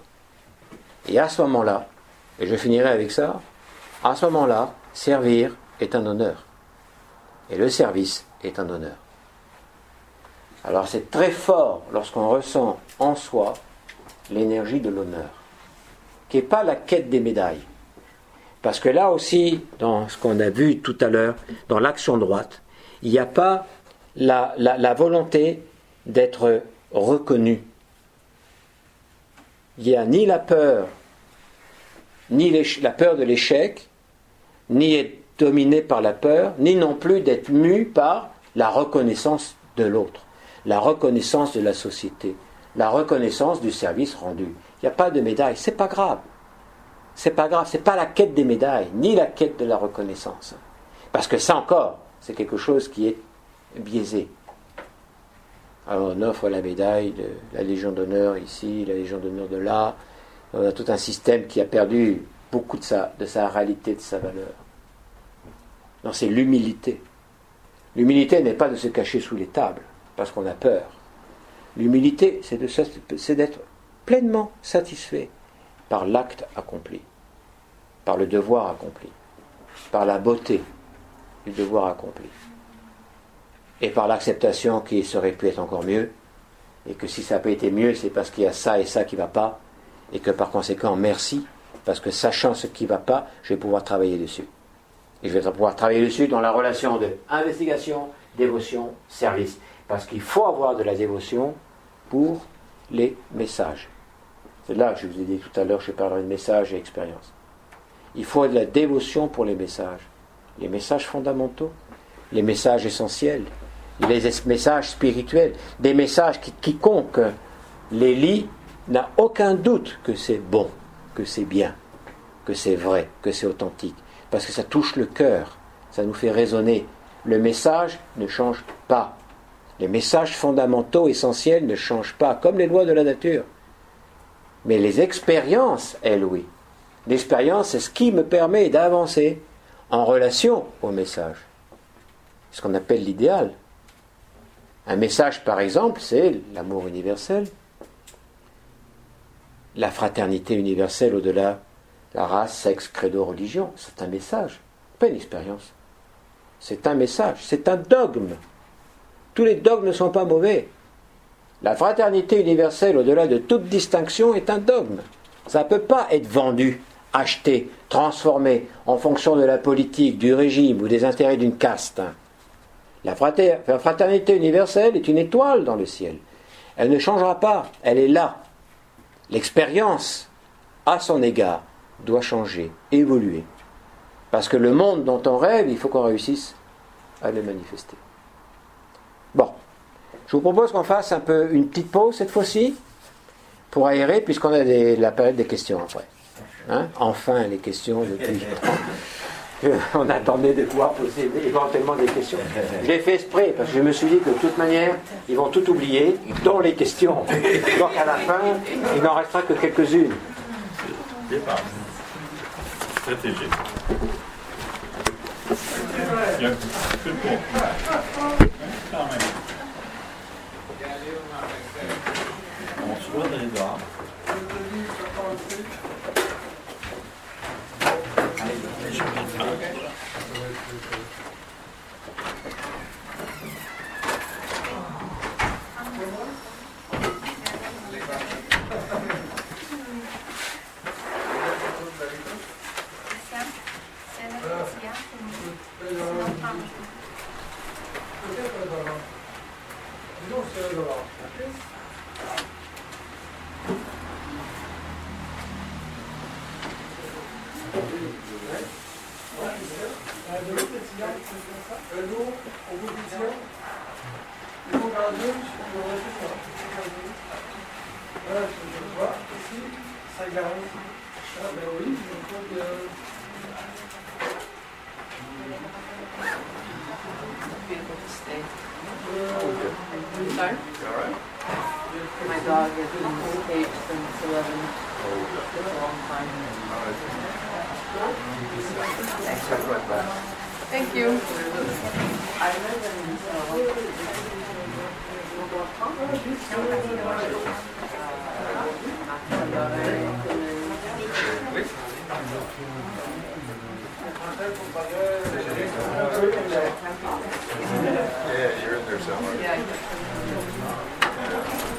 Et à ce moment-là, et je finirai avec ça, à ce moment-là, servir est un honneur. Et le service est un honneur. Alors c'est très fort lorsqu'on ressent en soi l'énergie de l'honneur, qui n'est pas la quête des médailles. Parce que là aussi, dans ce qu'on a vu tout à l'heure, dans l'action droite, il n'y a pas la, la volonté d'être reconnu. Il n'y a ni la peur, ni la peur de l'échec, ni être dominé par la peur, ni non plus d'être mu par la reconnaissance de l'autre la reconnaissance de la société, la reconnaissance du service rendu. Il n'y a pas de médaille, c'est pas grave. C'est pas grave, c'est pas la quête des médailles, ni la quête de la reconnaissance. Parce que ça encore, c'est quelque chose qui est biaisé. Alors on offre la médaille de la Légion d'honneur ici, la Légion d'honneur de là. On a tout un système qui a perdu beaucoup de sa, de sa réalité, de sa valeur. Non, c'est l'humilité. L'humilité n'est pas de se cacher sous les tables parce qu'on a peur. L'humilité, c'est d'être pleinement satisfait par l'acte accompli, par le devoir accompli, par la beauté du devoir accompli, et par l'acceptation qu'il serait pu être encore mieux, et que si ça n'a pas été mieux, c'est parce qu'il y a ça et ça qui ne va pas, et que par conséquent, merci, parce que sachant ce qui ne va pas, je vais pouvoir travailler dessus. Et je vais pouvoir travailler dessus dans la relation de investigation, dévotion, service. Parce qu'il faut avoir de la dévotion pour les messages. C'est là que je vous ai dit tout à l'heure, je parlerai de messages et expérience. Il faut de la dévotion pour les messages. Les messages fondamentaux, les messages essentiels, les messages spirituels, des messages qui quiconque les lit n'a aucun doute que c'est bon, que c'est bien, que c'est vrai, que c'est authentique. Parce que ça touche le cœur, ça nous fait raisonner. Le message ne change pas. Les messages fondamentaux, essentiels, ne changent pas, comme les lois de la nature. Mais les expériences, elles, oui. L'expérience, c'est ce qui me permet d'avancer en relation au message. Ce qu'on appelle l'idéal. Un message, par exemple, c'est l'amour universel, la fraternité universelle au-delà la race, sexe, credo, religion. C'est un message, pas une expérience. C'est un message, c'est un dogme. Tous les dogmes ne sont pas mauvais. La fraternité universelle, au-delà de toute distinction, est un dogme. Ça ne peut pas être vendu, acheté, transformé en fonction de la politique, du régime ou des intérêts d'une caste. La fraternité universelle est une étoile dans le ciel. Elle ne changera pas, elle est là. l'expérience à son égard doit changer, évoluer. Parce que le monde dont on rêve, il faut qu'on réussisse à le manifester. Bon, je vous propose qu'on fasse un peu une petite pause cette fois-ci pour aérer, puisqu'on a la période des questions après. Hein? Enfin, les questions depuis. (laughs) On attendait de pouvoir poser éventuellement des questions. J'ai fait exprès parce que je me suis dit que de toute manière, ils vont tout oublier, dont les questions. Donc à la fin, il n'en restera que quelques-unes. Un petit peu de contenu. Quand même. On se voit dans les dehors. Christian, c'est la Christian, c'est longtemps. Sorry? My dog has been in this cage since 11. It's a long time. Thank you. I live in Yeah, you're in there somewhere. Yeah.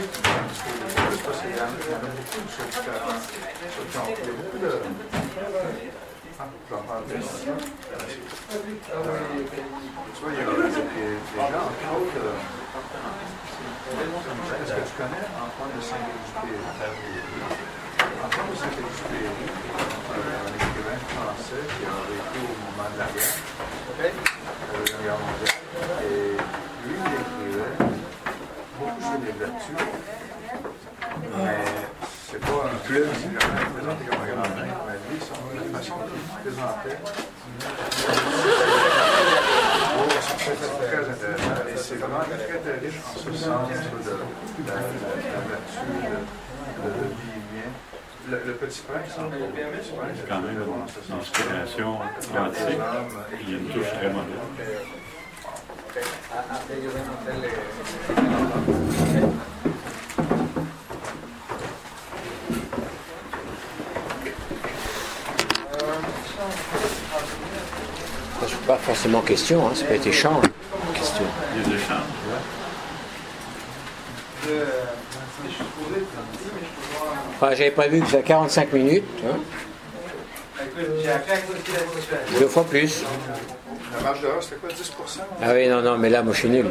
s'il y en a il y en a beaucoup sur qui sur qui ont- il y a beaucoup de. Ah. Euh, euh, est-ce euh, français qui au moment de sur les vertus, mais c'est pas un présenté comme un grand mec, mais lui, la façon qu'il présentait, Oh, c'est très, intéressant. Et c'est vraiment très, très riche en ce sens de, la, vertu, de, Le vivien. Le, le petit prince, C'est quand même c'est- inspiration c'est quantique. Il y a une touche très moderne. Ça, c'est pas forcément question, hein, ça peut être échange. Question. Échanges. Suis. Enfin, J'avais prévu que ça 45 minutes, hein, deux fois plus. La marge d'erreur, c'était quoi, 10 Ah oui, non, non, mais là, moi, je suis nul.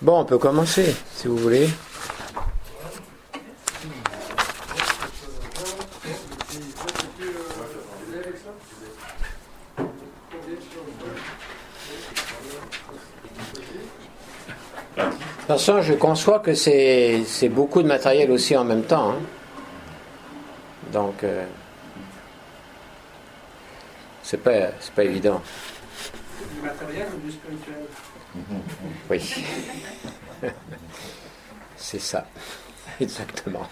Bon, on peut commencer, si vous voulez. De toute façon, je conçois que c'est c'est beaucoup de matériel aussi en même temps. hein. Donc, euh, c'est pas, c'est pas évident. Du matériel ou du spirituel? (laughs) Oui. (laughs) c'est ça. (laughs) Exactement.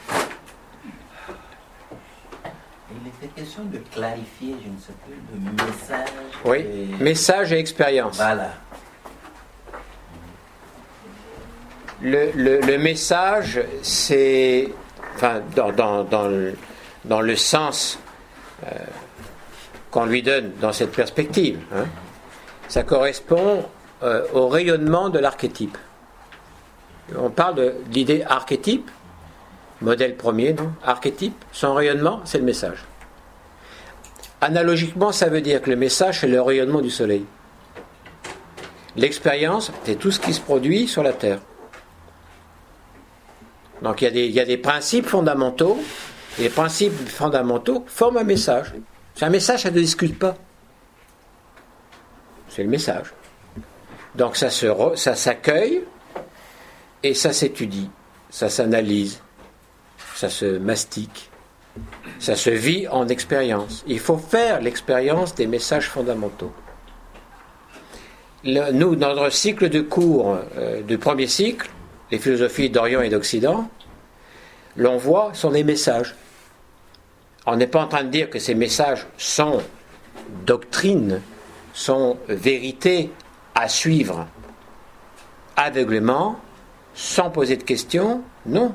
Il était question de clarifier, je ne sais plus, le message. Oui. et- Message et expérience. Voilà. Le, message, c'est, enfin, dans le sens euh, qu'on lui donne dans cette perspective, hein, ça correspond euh, au rayonnement de l'archétype. On parle de l'idée archétype, modèle premier, non Archétype, son rayonnement, c'est le message. Analogiquement, ça veut dire que le message, c'est le rayonnement du soleil. L'expérience, c'est tout ce qui se produit sur la Terre. Donc il y, a des, principes fondamentaux, et les principes fondamentaux forment un message. C'est un message, ça ne discute pas. C'est le message. Donc ça se re- ça s'accueille et ça s'étudie, ça s'analyse, ça se mastique, ça se vit en expérience. Il faut faire l'expérience des messages fondamentaux. Nous, dans notre cycle de cours euh, du premier cycle, les philosophies d'Orient et d'Occident, l'on voit sont des messages. On n'est pas en train de dire que ces messages sont doctrines, sont vérités à suivre aveuglément, sans poser de questions. Non.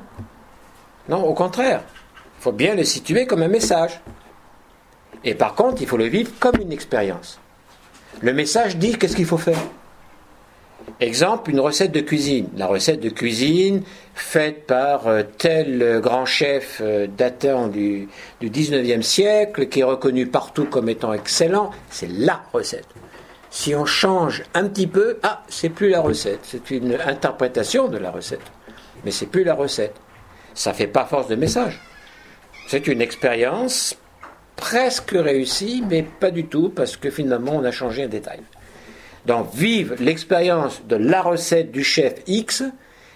Non, au contraire. Il faut bien le situer comme un message. Et par contre, il faut le vivre comme une expérience. Le message dit qu'est-ce qu'il faut faire. Exemple, une recette de cuisine. La recette de cuisine faite par euh, tel grand chef euh, datant du, du 19e siècle, qui est reconnu partout comme étant excellent, c'est la recette. Si on change un petit peu, ah, c'est plus la recette, c'est une interprétation de la recette, mais c'est plus la recette. Ça fait pas force de message. C'est une expérience presque réussie, mais pas du tout, parce que finalement on a changé un détail. Donc vivre l'expérience de la recette du chef X,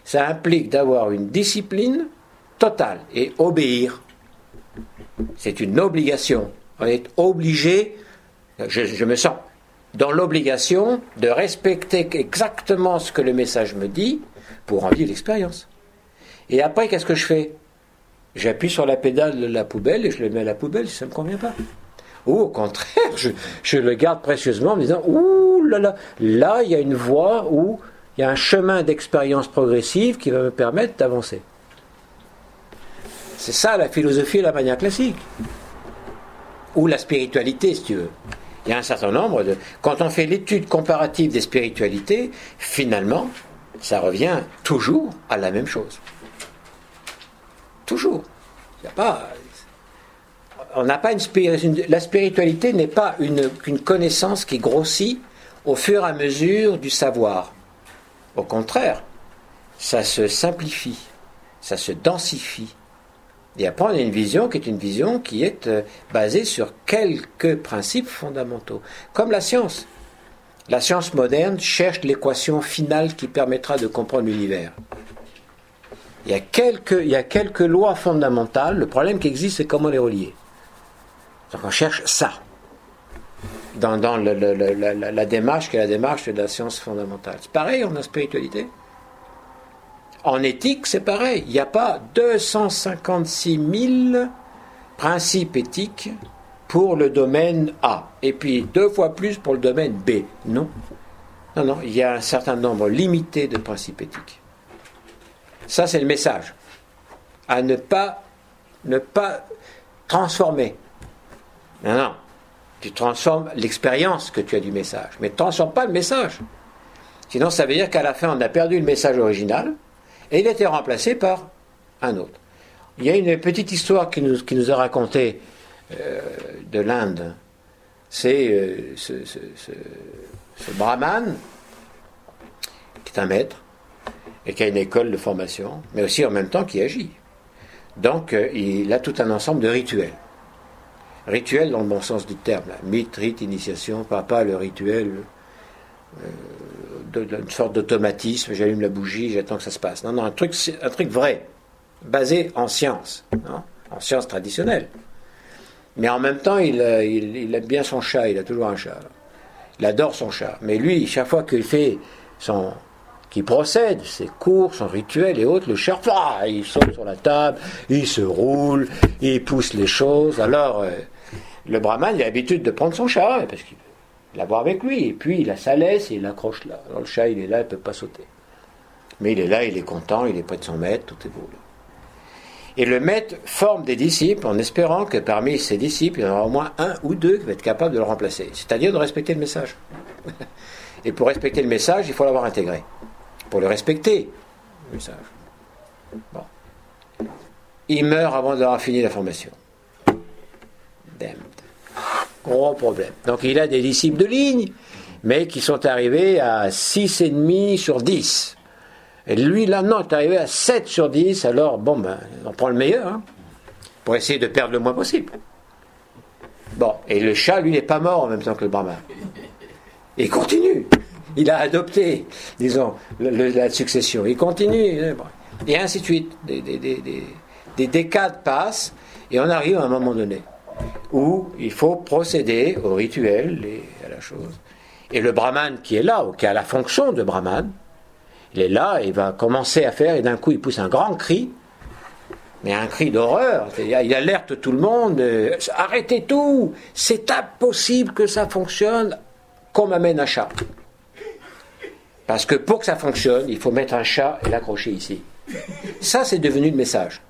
ça implique d'avoir une discipline totale et obéir. C'est une obligation. On est obligé, je, je me sens dans l'obligation de respecter exactement ce que le message me dit pour en vivre l'expérience. Et après, qu'est-ce que je fais? J'appuie sur la pédale de la poubelle et je le mets à la poubelle si ça ne me convient pas. Ou au contraire, je, le garde précieusement en me disant Ouh là là, là il y a une voie où il y a un chemin d'expérience progressive qui va me permettre d'avancer. C'est ça la philosophie et la manière classique. Ou la spiritualité, si tu veux. Il y a un certain nombre de. Quand on fait l'étude comparative des spiritualités, finalement, ça revient toujours à la même chose. Toujours. Il y a pas. On n'a pas une, La spiritualité n'est pas une, connaissance qui grossit au fur et à mesure du savoir. Au contraire, ça se simplifie, ça se densifie Et après, on a une vision qui est une vision qui est euh, basée sur quelques principes fondamentaux, comme la science. La science moderne cherche l'équation finale qui permettra de comprendre l'univers. Il il y a quelques lois fondamentales. Le problème qui existe, c'est comment les relier. Donc on cherche ça dans, la- la démarche qui est la démarche de la science fondamentale. C'est pareil en spiritualité. En éthique, c'est pareil. Il n'y a pas 256 000 principes éthiques pour le domaine A, et puis deux fois plus pour le domaine B. Non. Non, non, il y a un certain nombre limité de principes éthiques. Ça, c'est le message. À ne pas, ne pas transformer. Non, non. Tu transformes l'expérience que tu as du message, mais ne transforme pas le message. Sinon, ça veut dire qu'à la fin, on a perdu le message original et il a été remplacé par un autre. Il y a une petite histoire qui nous, qui a raconté euh, de l'Inde. C'est euh, ce brahman, qui est un maître, et qui a une école de formation, mais aussi en même temps qui agit. Donc, euh, il a tout un ensemble de rituels. Rituels dans le bon sens du terme. Là. Mythe, rite, initiation, papa, le rituel, euh, sorte d'automatisme, j'allume la bougie, j'attends que ça se passe. Non, non, un truc, un truc vrai, basé en science, non en science traditionnelle. Mais en même temps, il, euh, il, aime bien son chat, il a toujours un chat. Il adore son chat. Mais lui, chaque fois qu'il fait son. qu'il procède, ses cours, son rituel et autres, le chat, il saute sur la table, il se roule, il pousse les choses. Alors, euh, le brahman, il a l'habitude de prendre son chat, parce qu'il veut l'avoir avec lui. Et puis, il a sa laisse et il l'accroche là. Le chat, il est là, il ne peut pas sauter. Mais il est là, il est content, il est près de son maître, tout est beau. Et le maître forme des disciples en espérant que parmi ses disciples, il y en aura au moins un ou deux qui vont être capables de le remplacer. C'est-à-dire de respecter le message. (laughs) Et pour respecter le message, il faut l'avoir intégré. Pour le respecter, le message. Bon. Il meurt avant d'avoir fini la formation. Damned. Gros problème. Donc il a des disciples de ligne, mais qui sont arrivés à 6,5 sur 10. Et lui, là, non, est arrivé à 7 sur 10, alors, bon, ben, on prend le meilleur, hein, pour essayer de perdre le moins possible. Bon, et le chat, lui, n'est pas mort en même temps que le brahman. Il continue. Il a adopté, disons, le- la succession. Il continue. Et ainsi de suite. Des décades passent, et on arrive à un moment donné où il faut procéder au rituel et à la chose. Et le brahman qui est là, ou qui a la fonction de brahman, il est là, il va commencer à faire, et d'un coup il pousse un grand cri, mais un cri d'horreur. Il alerte tout le monde, euh, arrêtez tout, c'est impossible que ça fonctionne, qu'on m'amène un chat. Parce que pour que ça fonctionne, il faut mettre un chat et l'accrocher ici. Ça, c'est devenu le message.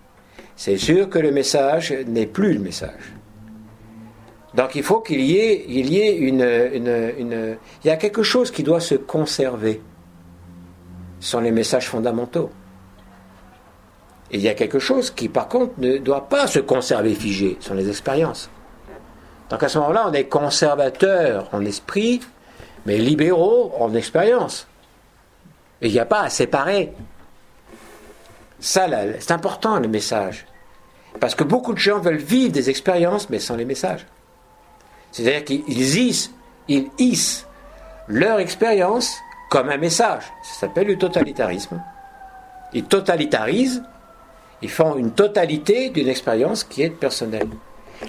C'est sûr que le message n'est plus le message. Donc il faut qu'il y ait, il y ait une, Il y a quelque chose qui doit se conserver. Ce sont les messages fondamentaux. Et il y a quelque chose qui, par contre, ne doit pas se conserver figé. Ce sont les expériences. Donc à ce moment-là, on est conservateur en esprit, mais libéraux en expérience. Et il n'y a pas à séparer. Ça, c'est important, le message. Parce que beaucoup de gens veulent vivre des expériences, mais sans les messages. C'est-à-dire qu'ils hissent, leur expérience comme un message. Ça s'appelle le totalitarisme. Ils totalitarisent, ils font une totalité d'une expérience qui est personnelle.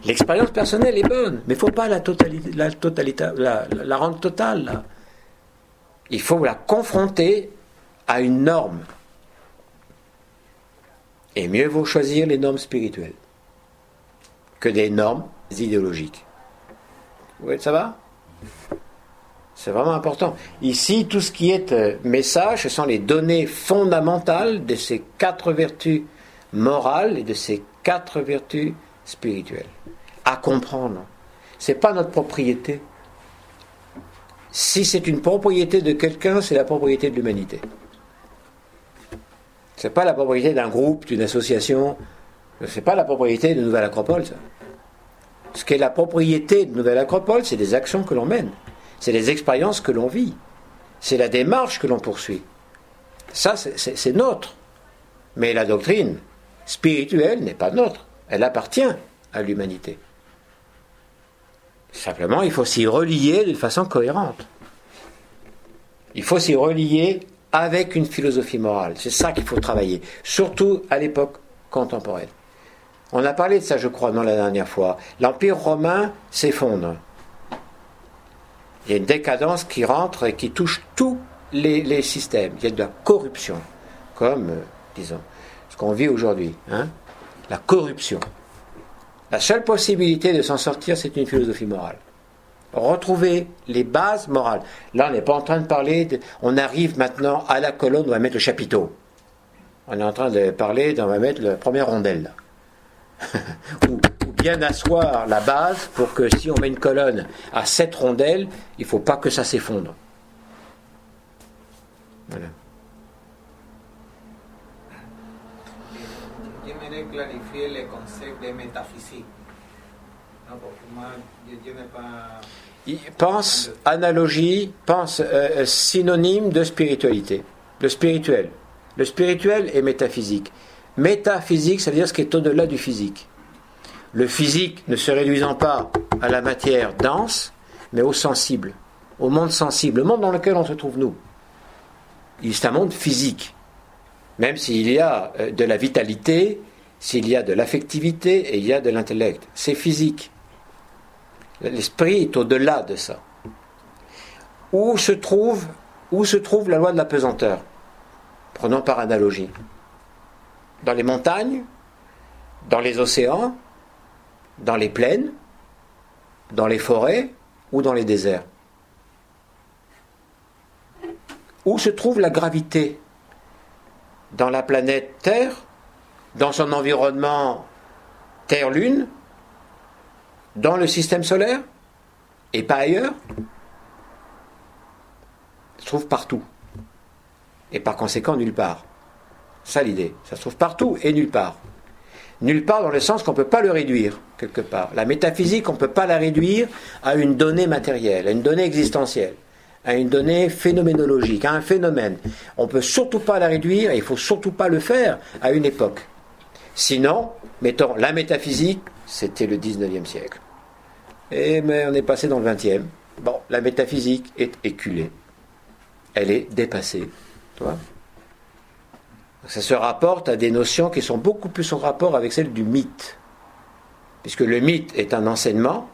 L'expérience personnelle est bonne, mais il ne faut pas la, totalité, la rendre totale. là. Il faut la confronter à une norme. Et mieux vaut choisir les normes spirituelles que des normes idéologiques. Oui, ça va? C'est vraiment important. Ici, tout ce qui est euh, message, ce sont les données fondamentales de ces quatre vertus morales et de ces quatre vertus spirituelles. À comprendre. Ce n'est pas notre propriété. Si c'est une propriété de quelqu'un, c'est la propriété de l'humanité. Ce n'est pas la propriété d'un groupe, d'une association. Ce n'est pas la propriété de Nouvelle Acropole, ça. Ce qui est la propriété de Nouvelle Acropole, c'est des actions que l'on mène. C'est les expériences que l'on vit. C'est la démarche que l'on poursuit. Ça, c'est- notre. Mais la doctrine, spirituelle n'est pas nôtre, elle appartient à l'humanité. Simplement, il faut s'y relier d'une façon cohérente. Il faut s'y relier avec une philosophie morale. C'est ça qu'il faut travailler, surtout à l'époque contemporaine. On a parlé de ça, je crois, dans la dernière fois. L'Empire romain s'effondre. Il y a une décadence qui rentre et qui touche tous les, systèmes. Il y a de la corruption, comme, euh, disons, ce qu'on vit aujourd'hui. Hein. la corruption. La seule possibilité de s'en sortir, c'est une philosophie morale. Retrouver les bases morales. Là, on n'est pas en train de parler, on arrive maintenant à la colonne, on va mettre le chapiteau. On est en train de parler, on va mettre la première rondelle. Ou, bien asseoir la base pour que si on met une colonne à sept rondelles, il ne faut pas que ça s'effondre. Voilà. J'aimerais clarifier le concept de métaphysique. pense analogie, pense euh, euh, synonyme de spiritualité. Le spirituel. Le spirituel est métaphysique. Métaphysique, ça veut dire ce qui est au-delà du physique. Le physique ne se réduisant pas à la matière dense, mais au sensible, au monde sensible, le monde dans lequel on se trouve nous. C'est un monde physique. Même s'il y a euh, de la vitalité, s'il y a de l'affectivité et il y a de l'intellect. C'est physique. L'esprit est au-delà de ça. Où se trouve, où se trouve la loi de la pesanteur? Prenons par analogie dans les montagnes, dans les océans, dans les plaines, dans les forêts ou dans les déserts Où se trouve la gravité Dans la planète Terre Dans son environnement Terre-Lune Dans le système solaire Et pas ailleurs? Se trouve partout. Et par conséquent nulle part. Ça l'idée. Ça se trouve partout et nulle part. Nulle part dans le sens qu'on ne peut pas le réduire, quelque part. La métaphysique, on ne peut pas la réduire à une donnée matérielle, à une donnée existentielle, à une donnée phénoménologique, à un phénomène. On ne peut surtout pas la réduire, et il ne faut surtout pas le faire à une époque. Sinon, mettons, la métaphysique, c'était le 19e siècle. Et mais on est passé dans le 20e. Bon, la métaphysique est éculée. Elle est dépassée. Tu vois ça se rapporte à des notions qui sont beaucoup plus en rapport avec celles du mythe. Puisque le mythe est un enseignement,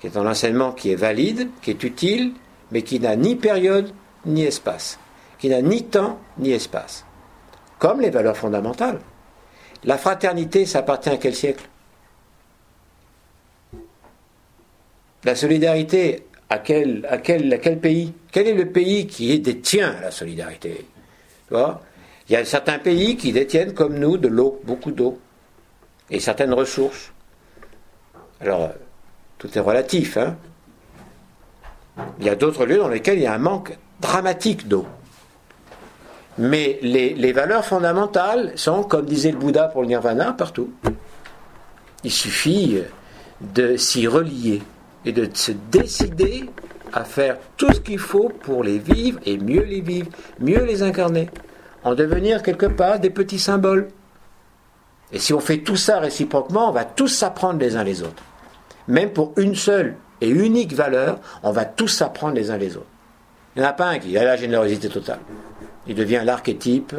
qui est un enseignement qui est valide, qui est utile, mais qui n'a ni période ni espace, qui n'a ni temps ni espace. Comme les valeurs fondamentales. La fraternité, ça appartient à quel siècle? La solidarité, à quel, pays? Quel est le pays qui détient la solidarité? Tu vois? Il y a certains pays qui détiennent, comme nous, de l'eau, beaucoup d'eau, et certaines ressources. Alors, tout est relatif. Hein il y a d'autres lieux dans lesquels il y a un manque dramatique d'eau. Mais les, les, valeurs fondamentales sont, comme disait le Bouddha pour le nirvana, partout. Il suffit de s'y relier et de se décider à faire tout ce qu'il faut pour les vivre et mieux les vivre, mieux les incarner en devenir quelque part des petits symboles. Et si on fait tout ça réciproquement, on va tous s'apprendre les uns les autres. Même pour une seule et unique valeur, on va tous s'apprendre les uns les autres. Il n'y en a pas un qui a la générosité totale. Il devient l'archétype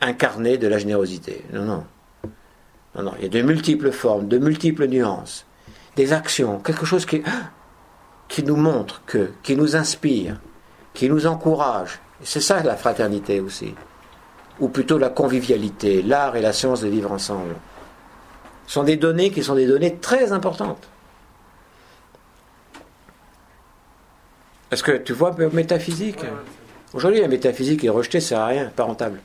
incarné de la générosité. Non, non. Non, non. Il y a de multiples formes, de multiples nuances, des actions, quelque chose qui, qui nous montre que, qui nous inspire, qui nous encourage. C'est ça la fraternité aussi ou plutôt la convivialité, l'art et la science de vivre ensemble, sont des données qui sont des données très importantes. Est-ce que tu vois métaphysique Aujourd'hui, la métaphysique est rejetée, ça sert à rien, pas rentable.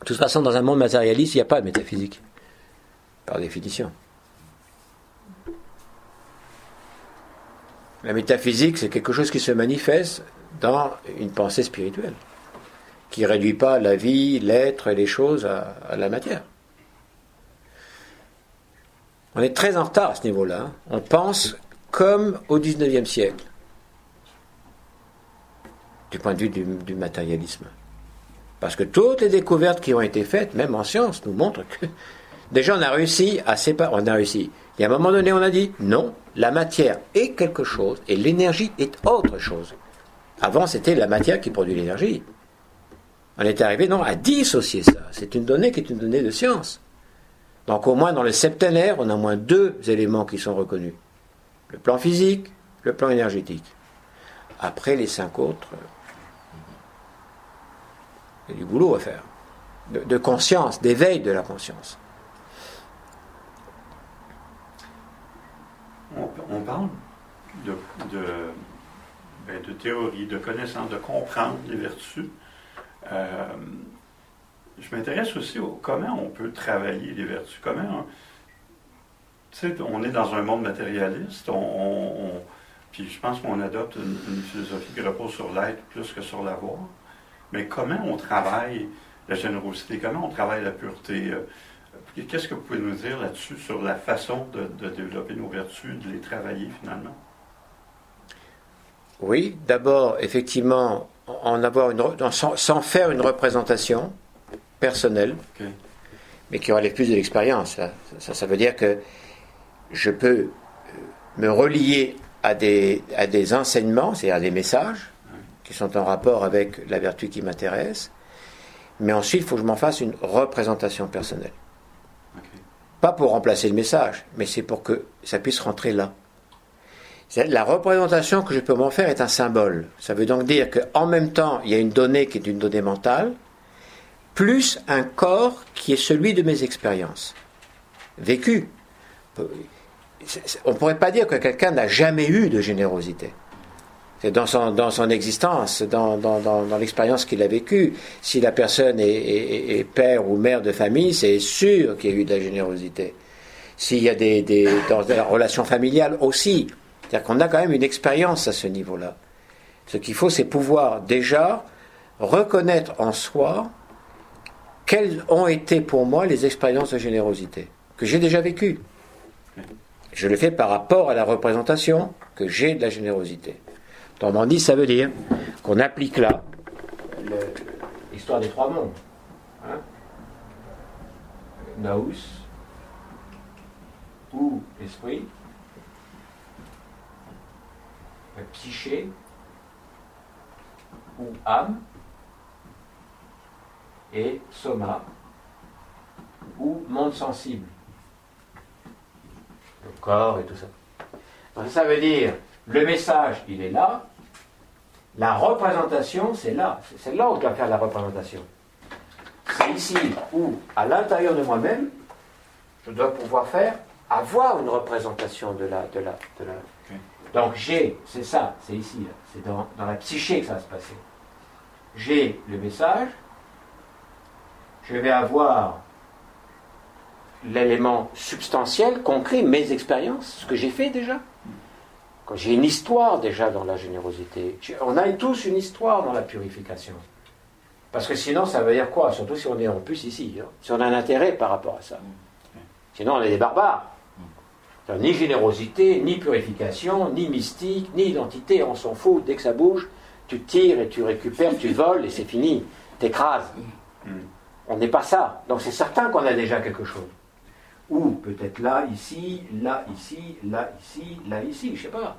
De toute façon, dans un monde matérialiste, il n'y a pas de métaphysique, par définition. La métaphysique, c'est quelque chose qui se manifeste dans une pensée spirituelle, qui ne réduit pas la vie, l'être et les choses à, la matière. On est très en retard à ce niveau-là. Hein. On pense comme au XIXe siècle. du point de vue du, matérialisme. Parce que toutes les découvertes qui ont été faites, même en science, nous montrent que (laughs) déjà on a réussi à séparer, on a réussi. Et à un moment donné, on a dit non, la matière est quelque chose et l'énergie est autre chose. Avant, c'était la matière qui produit l'énergie. On est arrivé non à dissocier ça. C'est une donnée qui est une donnée de science. Donc au moins dans le septénaire, on a au moins deux éléments qui sont reconnus. Le plan physique, le plan énergétique. Après les cinq autres, il y a du boulot à faire. De, de conscience, d'éveil de la conscience. On, parle ben, de théorie, de connaissance, de comprendre les vertus. Euh, je m'intéresse aussi au comment on peut travailler les vertus. Comment on, est dans un monde matérialiste, puis je pense qu'on adopte une, une philosophie qui repose sur l'être plus que sur l'avoir. Mais comment on travaille la générosité, comment on travaille la pureté? Euh, Qu'est-ce que vous pouvez nous dire là-dessus, sur la façon de, de développer nos vertus, de les travailler finalement? Oui, d'abord, effectivement, en avoir une, sans, sans faire une représentation personnelle, mais qui relève plus de l'expérience. Ça, ça, ça veut dire que je peux euh, me relier à des, à des enseignements, c'est-à-dire à des messages, qui sont en rapport avec la vertu qui m'intéresse, mais ensuite, il faut que je m'en fasse une représentation personnelle. Pas pour remplacer le message, mais c'est pour que ça puisse rentrer là. La représentation que je peux m'en faire est un symbole. Ça veut donc dire qu'en même temps, il y a une donnée qui est une donnée mentale, plus un corps qui est celui de mes expériences vécues. On ne pourrait pas dire que quelqu'un n'a jamais eu de générosité. Dans son, dans son existence, dans, dans, l'expérience qu'il a vécue. Si la personne est père ou mère de famille, c'est sûr qu'il y a eu de la générosité. S'il y a des, des dans la relation familiale aussi. C'est-à-dire qu'on a quand même une expérience à ce niveau-là. Ce qu'il faut, c'est pouvoir déjà reconnaître en soi quelles ont été pour moi les expériences de générosité que j'ai déjà vécues. Je le fais par rapport à la représentation que j'ai de la générosité. Autrement dit, ça veut dire qu'on applique là l'histoire des trois mondes. Hein Naus, ou esprit, psyché, ou âme, et soma, ou monde sensible. Le corps et tout ça. Donc ça veut dire, le message, il est là, la représentation, c'est là. C'est là où je dois faire la représentation. C'est ici où, à l'intérieur de moi-même, je dois pouvoir faire, avoir une représentation de la. De la, de la. Donc j'ai, c'est ça, c'est ici, c'est dans, dans la psyché que ça va se passer. J'ai le message, je vais avoir l'élément substantiel, concret, mes expériences, ce que j'ai fait déjà. J'ai une histoire déjà dans la générosité. On a tous une histoire dans la purification. Parce que sinon, ça veut dire quoi? Surtout si on est en plus ici. hein. Si on a un intérêt par rapport à ça. Sinon, on est des barbares. C'est-à-dire, Ni générosité, ni purification, ni mystique, ni identité, on s'en fout. Dès que ça bouge, tu tires et tu récupères, tu voles et c'est fini. T'écrases. On n'est pas ça. Donc c'est certain qu'on a déjà quelque chose. Ou peut-être là, ici, là, ici, là, ici, là, ici, je sais pas.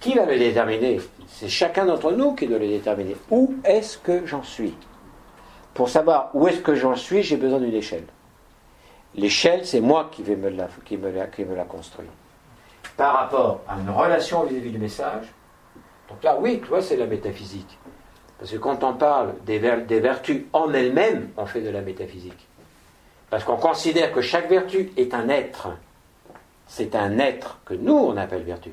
Qui va le déterminer? C'est chacun d'entre nous qui doit le déterminer. Où est-ce que j'en suis? Pour savoir où est-ce que j'en suis, j'ai besoin d'une échelle. L'échelle, c'est moi qui vais me la, qui me la, qui me la construire. Par rapport à une relation vis-à-vis du message, donc là, oui, tu vois, c'est la métaphysique. Parce que quand on parle des, ver- des vertus en elles-mêmes, on fait de la métaphysique. Parce qu'on considère que chaque vertu est un être. C'est un être que nous, on appelle vertu.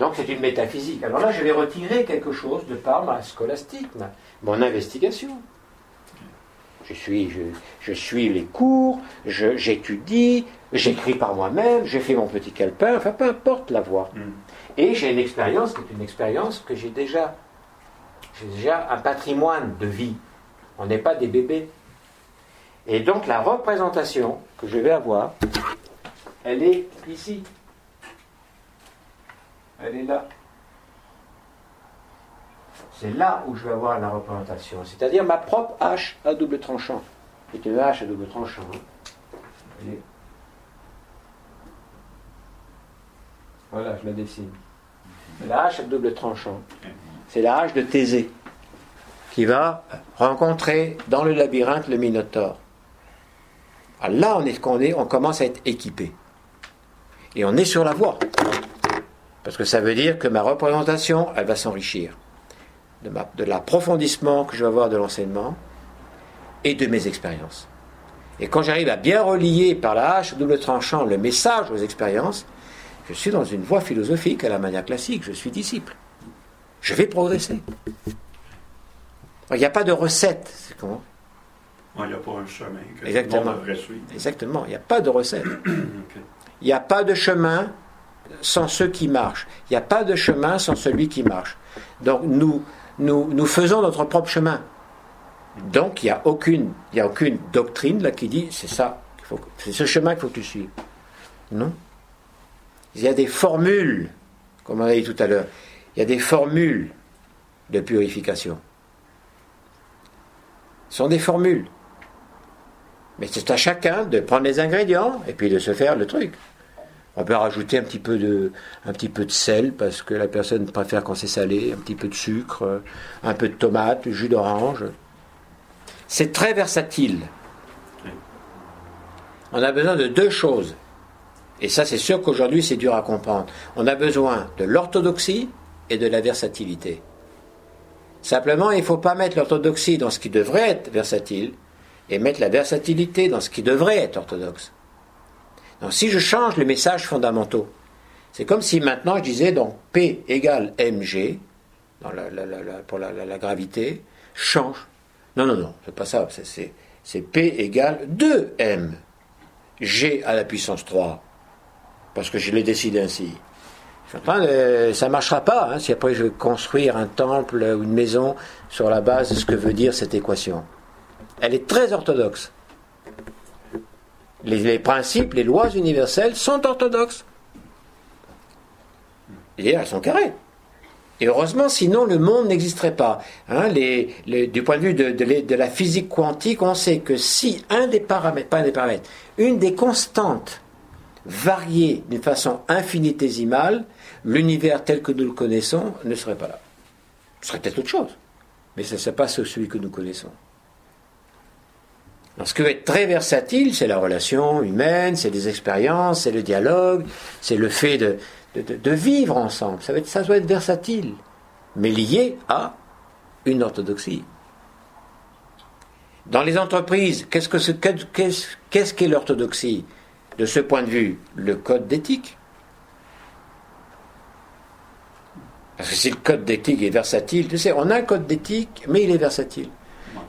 Donc c'est une métaphysique. Alors là, je vais retirer quelque chose de par ma scolastique, mon investigation. Je suis, je, je suis les cours, j'étudie, j'écris par moi-même, j'ai fait mon petit calepin, enfin peu importe la voie. Et j'ai une expérience qui est une expérience que j'ai déjà. J'ai déjà un patrimoine de vie. On n'est pas des bébés. Et donc la représentation que je vais avoir, elle est ici. Elle est là. c'est là où je vais avoir la représentation, c'est-à-dire ma propre hache à double tranchant. C'est une hache à double tranchant. hein. Voilà, je la dessine. La hache à double tranchant. C'est la hache de Thésée qui va rencontrer dans le labyrinthe le Minotaure. Alors là, on, est, on, est, on commence à être équipé. Et on est sur la voie. Parce que ça veut dire que ma représentation, elle va s'enrichir. De l'approfondissement que je vais avoir de l'enseignement et de mes expériences. Et quand j'arrive à bien relier par la hache double tranchant le message aux expériences, je suis dans une voie philosophique à la manière classique, je suis disciple. Je vais progresser. Il n'y a pas de recette. Il n'y a pas un chemin que tout le Exactement. monde devrait suivre. Exactement, il n'y a pas de recette. (clears throat) Il n'y a pas de chemin sans ceux qui marchent. Il n'y a pas de chemin sans celui qui marche. Donc nous, nous, nous faisons notre propre chemin. Donc il n'y a, aucune- il y a aucune doctrine là qui dit c'est ça, c'est ce chemin qu'il faut que tu suives. Non. Il y a des formules, comme on a dit tout à l'heure, il y a des formules de purification. Ce sont des formules. Mais c'est à chacun de prendre les ingrédients et puis de se faire le truc. On peut rajouter un petit peu de, un petit peu de sel parce que la personne préfère quand c'est salé, un petit peu de sucre, un peu de tomate, jus d'orange. C'est très versatile. On a besoin de deux choses. Et ça, c'est sûr qu'aujourd'hui, c'est dur à comprendre. On a besoin de l'orthodoxie et de la versatilité. Simplement, il ne faut pas mettre l'orthodoxie dans ce qui devrait être versatile et mettre la versatilité dans ce qui devrait être orthodoxe. Donc si je change les messages fondamentaux, c'est comme si maintenant je disais donc P égale mg, pour la, gravité, change. Non, non, non, c'est pas ça. c'est- P égale 2m. G à la puissance 3. Parce que je l'ai décidé ainsi. Ça ne marchera pas hein, si après je veux construire un temple ou une maison sur la base de ce que veut dire cette équation. Elle est très orthodoxe. Les, principes, les lois universelles sont orthodoxes. Et elles sont carrées. Et heureusement, sinon le monde n'existerait pas. Hein, du point de vue de, la physique quantique, on sait que si un des paramètres, pas un des paramètres, une des constantes variait d'une façon infinitésimale, l'univers tel que nous le connaissons ne serait pas là. Ce serait peut-être autre chose. Mais ce ne serait pas celui que nous connaissons. Ce qui être très versatile, c'est la relation humaine, c'est les expériences, c'est le dialogue, c'est le fait de, de- vivre ensemble. Ça, va être, ça doit être versatile, mais lié à une orthodoxie. Dans les entreprises, qu'est-ce que ce- qu'est-ce qu'est-ce qu'est l'orthodoxie De ce point de vue, le code d'éthique. Parce que si le code d'éthique est versatile, tu sais, on a un code d'éthique, mais il est versatile.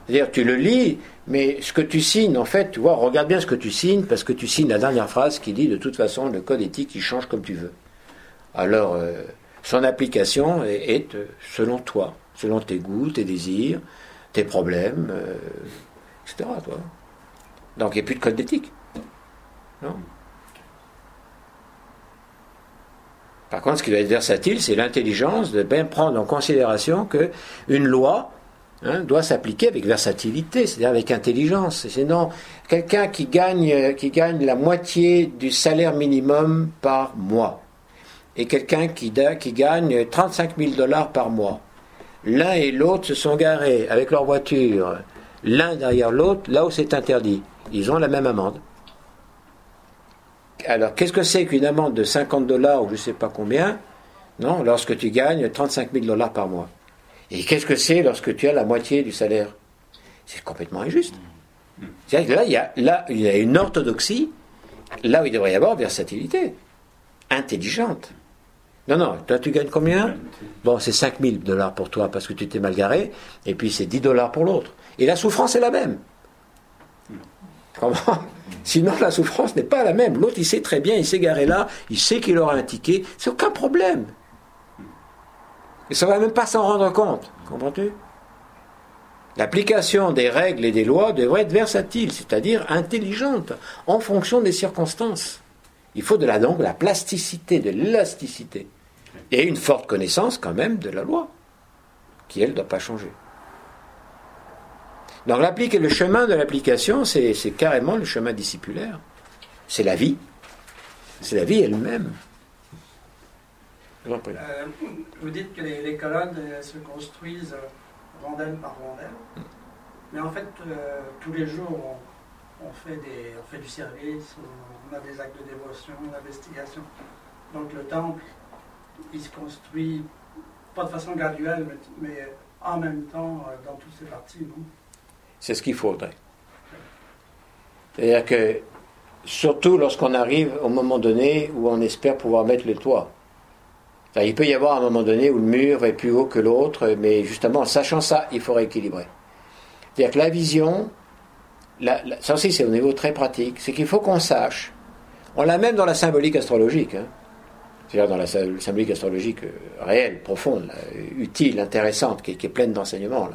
C'est-à-dire, tu le lis, mais ce que tu signes, en fait, tu vois, regarde bien ce que tu signes, parce que tu signes la dernière phrase qui dit, de toute façon, le code éthique, il change comme tu veux. Alors, euh, son application est, euh, selon toi, selon tes goûts, tes désirs, tes problèmes, euh, etc. Toi. Donc, il n'y a plus de code d'éthique. Non Par contre, ce qui doit être versatile, c'est l'intelligence de bien prendre en considération que une loi hein, doit s'appliquer avec versatilité, c'est-à-dire avec intelligence. Sinon, quelqu'un qui gagne, euh, qui gagne la moitié du salaire minimum par mois et quelqu'un qui, qui gagne 35 000 dollars par mois, l'un et l'autre se sont garés avec leur voiture, l'un derrière l'autre, là où c'est interdit. Ils ont la même amende. Alors, qu'est-ce que c'est qu'une amende de 50 dollars ou je ne sais pas combien? Non, lorsque tu gagnes 35 000 dollars par mois. Et qu'est-ce que c'est lorsque tu as la moitié du salaire? C'est complètement injuste. C'est-à-dire que là il, y a, là, il y a une orthodoxie, là où il devrait y avoir versatilité, intelligente. Non, non, toi tu gagnes combien? Bon, c'est 5 000 dollars pour toi parce que tu t'es mal garé, et puis c'est 10 dollars pour l'autre. Et la souffrance est la même. Comment Sinon, la souffrance n'est pas la même. L'autre, il sait très bien, il s'est garé là, il sait qu'il aura un ticket, c'est aucun problème. Et ça ne va même pas s'en rendre compte, comprends-tu? L'application des règles et des lois devrait être versatile, c'est-à-dire intelligente, en fonction des circonstances. Il faut de la, donc, de la plasticité, de l'élasticité. Et une forte connaissance quand même de la loi, qui elle ne doit pas changer. Donc le chemin de l'application, c'est carrément le chemin discipulaire. C'est la vie. C'est la vie elle-même. Euh, vous dites que les, colonnes euh, se construisent rondelle par rondelle. Mais en fait, euh, tous les jours, on, fait des, on fait du service, on a des actes de dévotion, d'investigation. Donc le temple, il se construit pas de façon graduelle, mais, en même temps dans toutes ses parties. C'est ce qu'il faudrait. C'est-à-dire que, surtout lorsqu'on arrive au moment donné où on espère pouvoir mettre le toit. Il peut y avoir un moment donné où le mur est plus haut que l'autre, mais justement, en sachant ça, il faut rééquilibrer. C'est-à-dire que la vision, ça aussi c'est au niveau très pratique, c'est qu'il faut qu'on sache. On l'a même dans la symbolique astrologique. Hein. C'est-à-dire dans la symbolique astrologique euh, réelle, profonde, utile, intéressante, qui, est pleine d'enseignements.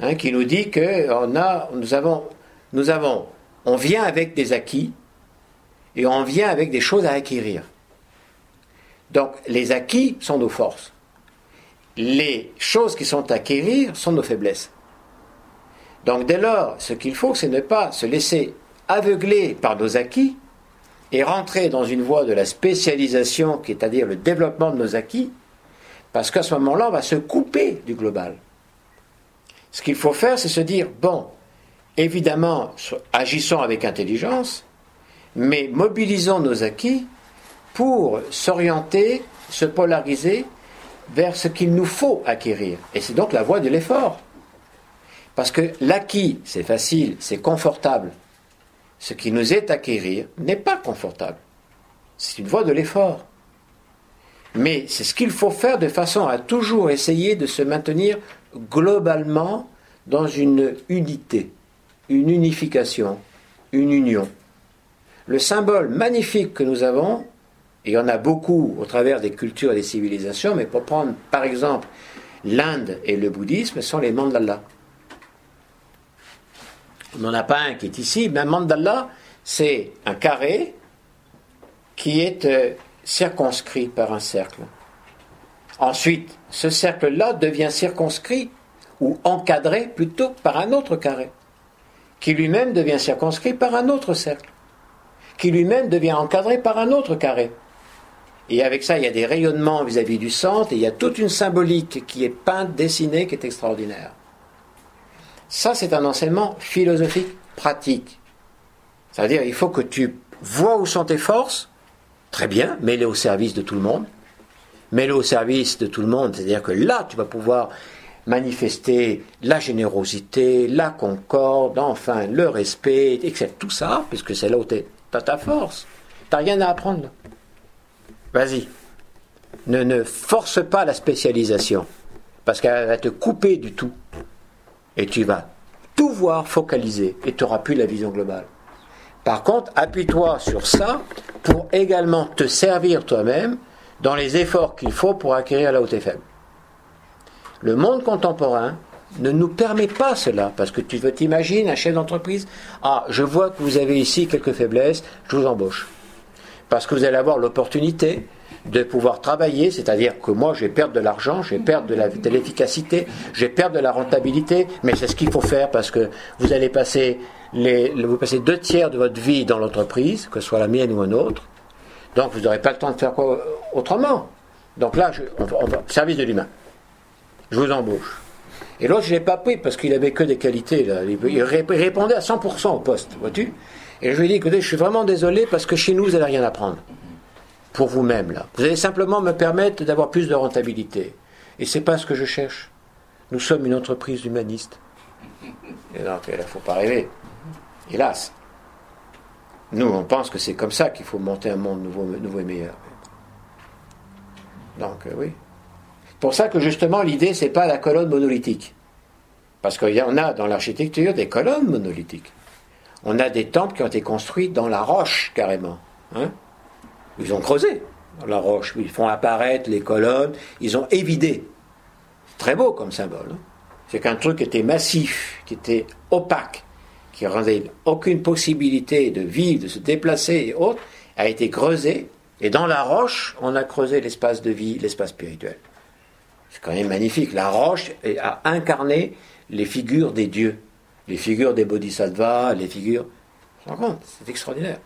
Hein, qui nous dit que on a, nous avons, nous avons, on vient avec des acquis et on vient avec des choses à acquérir. Donc les acquis sont nos forces. Les choses qui sont à acquérir sont nos faiblesses. Donc dès lors, ce qu'il faut, c'est ne pas se laisser aveugler par nos acquis et rentrer dans une voie de la spécialisation, qui est à dire le développement de nos acquis, parce qu'à ce moment-là, on va se couper du global. Ce qu'il faut faire, c'est se dire, bon, évidemment, agissons avec intelligence, mais mobilisons nos acquis pour s'orienter, se polariser vers ce qu'il nous faut acquérir. Et c'est donc la voie de l'effort. Parce que l'acquis, c'est facile, c'est confortable. Ce qui nous est acquérir n'est pas confortable. C'est une voie de l'effort. Mais c'est ce qu'il faut faire de façon à toujours essayer de se maintenir globalement dans une unité, une unification, une union. Le symbole magnifique que nous avons, il y en a beaucoup au travers des cultures et des civilisations, mais pour prendre par exemple l'Inde et le bouddhisme, sont les mandalas. On n'en a pas un qui est ici, mais un mandala, c'est un carré qui est euh, circonscrit par un cercle. Ensuite, ce cercle-là devient circonscrit ou encadré plutôt par un autre carré, qui lui-même devient circonscrit par un autre cercle, qui lui-même devient encadré par un autre carré. Et avec ça, il y a des rayonnements vis-à-vis du centre, et il y a toute une symbolique qui est peinte, dessinée, qui est extraordinaire. Ça, c'est un enseignement philosophique pratique. C'est-à-dire, il faut que tu vois où sont tes forces, très bien, mets-les au service de tout le monde. Mets-les au service de tout le monde, c'est-à-dire que là, tu vas pouvoir manifester la générosité, la concorde, enfin, le respect, etc. Tout ça, puisque c'est là où tu as ta force. Tu n'as rien à apprendre. Vas-y. Ne, force pas la spécialisation, parce qu'elle va te couper du tout. Et tu vas tout voir focaliser, et tu n'auras plus la vision globale. Par contre, appuie-toi sur ça pour également te servir toi-même dans les efforts qu'il faut pour acquérir la haute faible. Le monde contemporain ne nous permet pas cela, parce que tu veux t'imaginer un chef d'entreprise, ah, je vois que vous avez ici quelques faiblesses, je vous embauche parce que vous allez avoir l'opportunité de pouvoir travailler, c'est-à-dire que moi je vais perdre de l'argent, je vais perdre de l'efficacité, je vais perdre de la rentabilité, mais c'est ce qu'il faut faire parce que vous allez passer, vous passez deux tiers de votre vie dans l'entreprise, que ce soit la mienne ou une autre, donc vous n'aurez pas le temps de faire quoi autrement. Donc là, service de l'humain. Je vous embauche. Et l'autre, je ne l'ai pas pris parce qu'il avait que des qualités. Là. Il répondait à 100% au poste, vois-tu? Et je lui ai dit, écoutez, je suis vraiment désolé parce que chez nous, vous n'allez rien apprendre. Pour vous-même, là. Vous allez simplement me permettre d'avoir plus de rentabilité. Et c'est pas ce que je cherche. Nous sommes une entreprise humaniste. Et donc, il ne faut pas rêver. Hélas. Nous, on pense que c'est comme ça qu'il faut monter un monde nouveau, et meilleur. Donc, euh, oui. Pour ça que justement, l'idée, c'est pas la colonne monolithique. Parce qu'il y en a dans l'architecture des colonnes monolithiques. On a des temples qui ont été construits dans la roche, carrément. Hein. ils ont creusé dans la roche, ils font apparaître les colonnes, ils ont évidé. Très beau comme symbole. Hein. C'est qu'un truc qui était massif, qui était opaque, qui rendait aucune possibilité de vivre, de se déplacer et autres, a été creusé. Et dans la roche, on a creusé l'espace de vie, l'espace spirituel. C'est quand même magnifique. La roche a incarné les figures des dieux, les figures des bodhisattvas, les figures. C'est extraordinaire.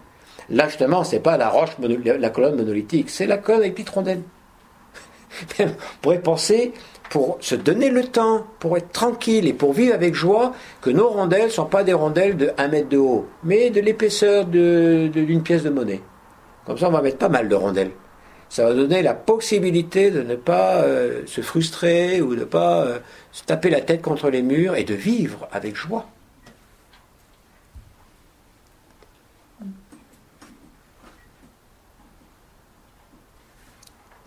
Là, justement, c'est pas la roche, la colonne monolithique, c'est la colonne avec petite rondelle. (laughs) On pourrait penser, pour se donner le temps, pour être tranquille et pour vivre avec joie, que nos rondelles ne sont pas des rondelles de 1 mètre de haut, mais de l'épaisseur d'une pièce de monnaie. Comme ça, on va mettre pas mal de rondelles. Ça va donner la possibilité de ne pas euh, se frustrer ou de ne pas euh, se taper la tête contre les murs et de vivre avec joie.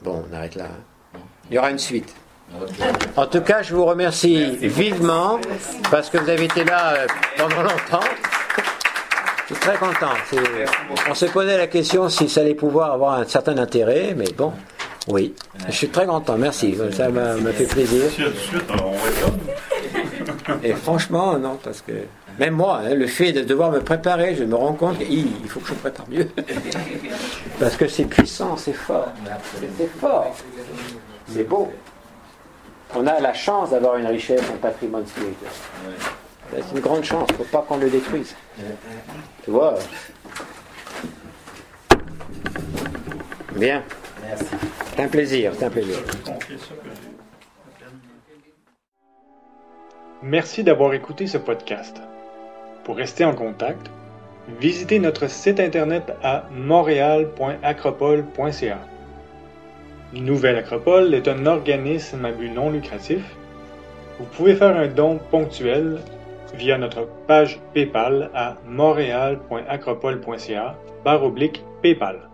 Bon, on arrête là. Hein. Il y aura une suite. En tout cas, je vous remercie vivement parce que vous avez été là euh, pendant longtemps. Je suis très content. On se posait la question si ça allait pouvoir avoir un certain intérêt, mais bon, oui. Je suis très content, merci. Ça m'a fait plaisir. (laughs) Et franchement, non, parce que même moi, hein, le fait de devoir me préparer, je me rends compte qu'il faut que je me prépare mieux. (laughs) Parce que c'est puissant, c'est fort. C'est fort. C'est beau. On a la chance d'avoir une richesse, un patrimoine spirituel. C'est une grande chance, il ne faut pas qu'on le détruise. Tu vois Bien. Merci. C'est un plaisir, c'est un plaisir. Merci d'avoir écouté ce podcast. Pour rester en contact, visitez notre site internet à montréal.acropole.ca. Nouvelle Acropole est un organisme à but non lucratif. Vous pouvez faire un don ponctuel via notre page PayPal à montréal.acropole.ca barre oblique PayPal.